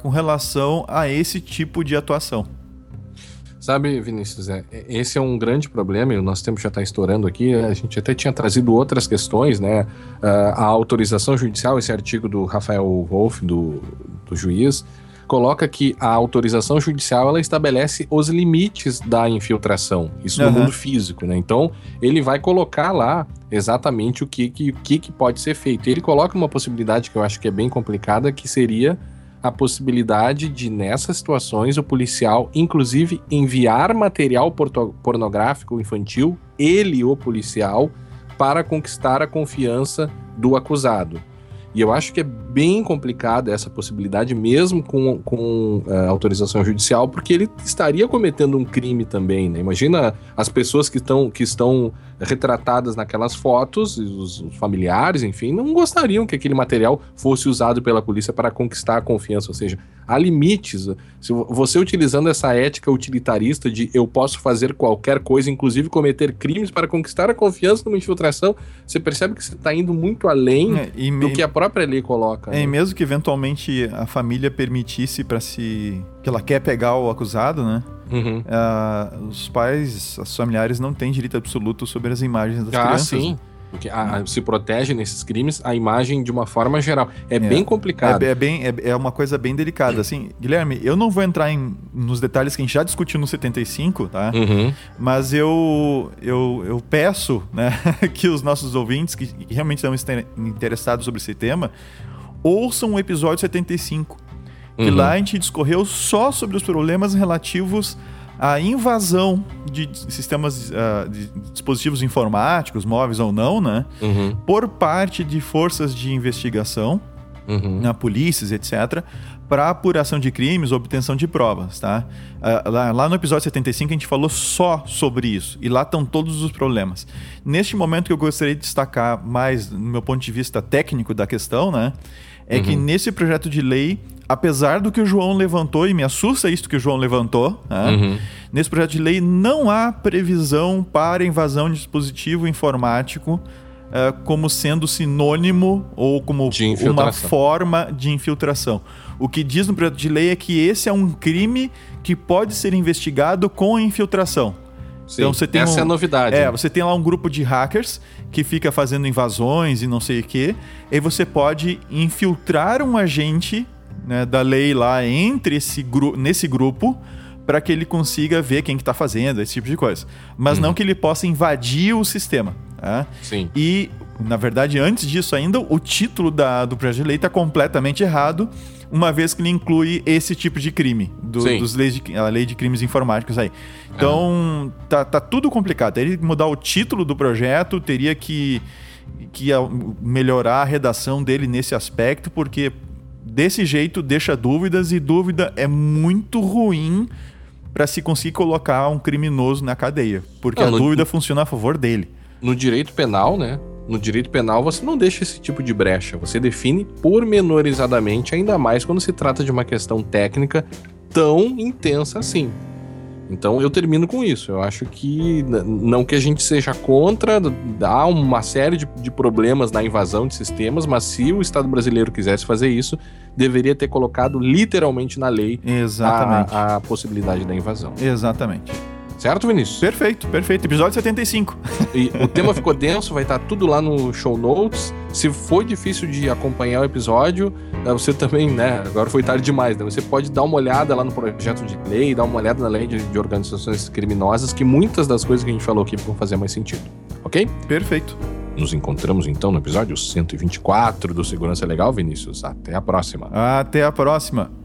com relação a esse tipo de atuação. Sabe, Vinícius, é, esse é um grande problema e o nosso tempo já está estourando aqui. A gente até tinha trazido outras questões, né? Uh, a autorização judicial, esse artigo do Rafael Wolff, do, do juiz, coloca que a autorização judicial ela estabelece os limites da infiltração, isso uhum. no mundo físico, né? Então, ele vai colocar lá exatamente o que, que, que, que pode ser feito. Ele coloca uma possibilidade que eu acho que é bem complicada, que seria a possibilidade de, nessas situações, o policial, inclusive, enviar material pornográfico infantil, ele, o policial, para conquistar a confiança do acusado. E eu acho que é bem complicada essa possibilidade, mesmo com, com uh, autorização judicial, porque ele estaria cometendo um crime também. Né? Imagina as pessoas que estão, que estão retratadas naquelas fotos, os, os, familiares, enfim, não gostariam que aquele material fosse usado pela polícia para conquistar a confiança. Ou seja, há limites. Se você utilizando essa ética utilitarista de eu posso fazer qualquer coisa, inclusive cometer crimes para conquistar a confiança numa infiltração, você percebe que você está indo muito além é, do que a própria lei coloca. É, né? e mesmo que eventualmente a família permitisse para se. que ela quer pegar o acusado, né? Uhum. Uh, os pais, os familiares não têm direito absoluto sobre as imagens das ah, crianças. Sim. Porque a, se protege nesses crimes a imagem de uma forma geral. É, é bem complicado. É, é bem, é, é, uma coisa bem delicada. Assim, Guilherme, eu não vou entrar em, nos detalhes que a gente já discutiu no 75, tá? Uhum. Mas eu, eu, eu peço né, que os nossos ouvintes, que, que realmente estão interessados sobre esse tema, ouçam o episódio 75. Uhum. lá a gente discorreu só sobre os problemas relativos a invasão de sistemas, uh, de dispositivos informáticos, móveis ou não, né? Uhum. Por parte de forças de investigação, uhum. na polícias, etc., para apuração de crimes, obtenção de provas, tá? Uh, lá, lá, no episódio 75 a gente falou só sobre isso e lá estão todos os problemas. Neste momento que eu gostaria de destacar mais, no meu ponto de vista técnico da questão, né? É uhum. que nesse projeto de lei apesar do que o João levantou, e me assusta isso que o João levantou, né? uhum. nesse projeto de lei não há previsão para invasão de dispositivo informático uh, como sendo sinônimo ou como uma forma de infiltração. O que diz no projeto de lei é que esse é um crime que pode ser investigado com infiltração. Sim, então você tem essa um, é a novidade. É, né? você tem lá um grupo de hackers que fica fazendo invasões e não sei o quê. E você pode infiltrar um agente né, da lei lá entre esse gru nesse grupo para que ele consiga ver quem que está fazendo, esse tipo de coisa. Mas uhum. não que ele possa invadir o sistema. Tá? Sim. E, na verdade, antes disso ainda, o título da, do projeto de lei está completamente errado, uma vez que ele inclui esse tipo de crime, do, dos leis de, a lei de crimes informáticos aí. Então, é. tá, tá tudo complicado. Teria que mudar o título do projeto, teria que, que melhorar a redação dele nesse aspecto, porque desse jeito deixa dúvidas e dúvida é muito ruim para se conseguir colocar um criminoso na cadeia, porque não, a no, dúvida funciona a favor dele. No direito penal, né? No direito penal você não deixa esse tipo de brecha, você define pormenorizadamente, ainda mais quando se trata de uma questão técnica tão intensa assim. Então eu termino com isso. Eu acho que não que a gente seja contra, há uma série de, de, problemas na invasão de sistemas, mas se o Estado brasileiro quisesse fazer isso, deveria ter colocado literalmente na lei a, a possibilidade da invasão. Exatamente. Certo, Vinícius? Perfeito, perfeito. Episódio 75. E o tema ficou denso, vai estar tudo lá no show notes. Se foi difícil de acompanhar o episódio, eh, você também, né? Agora foi tarde demais, né? Você pode dar uma olhada lá no projeto de lei, dar uma olhada na lei de, de organizações criminosas, que muitas das coisas que a gente falou aqui vão fazer mais sentido. Ok? Perfeito. Nos encontramos então no episódio 124 do Segurança Legal, Vinícius. Até a próxima. Até a próxima.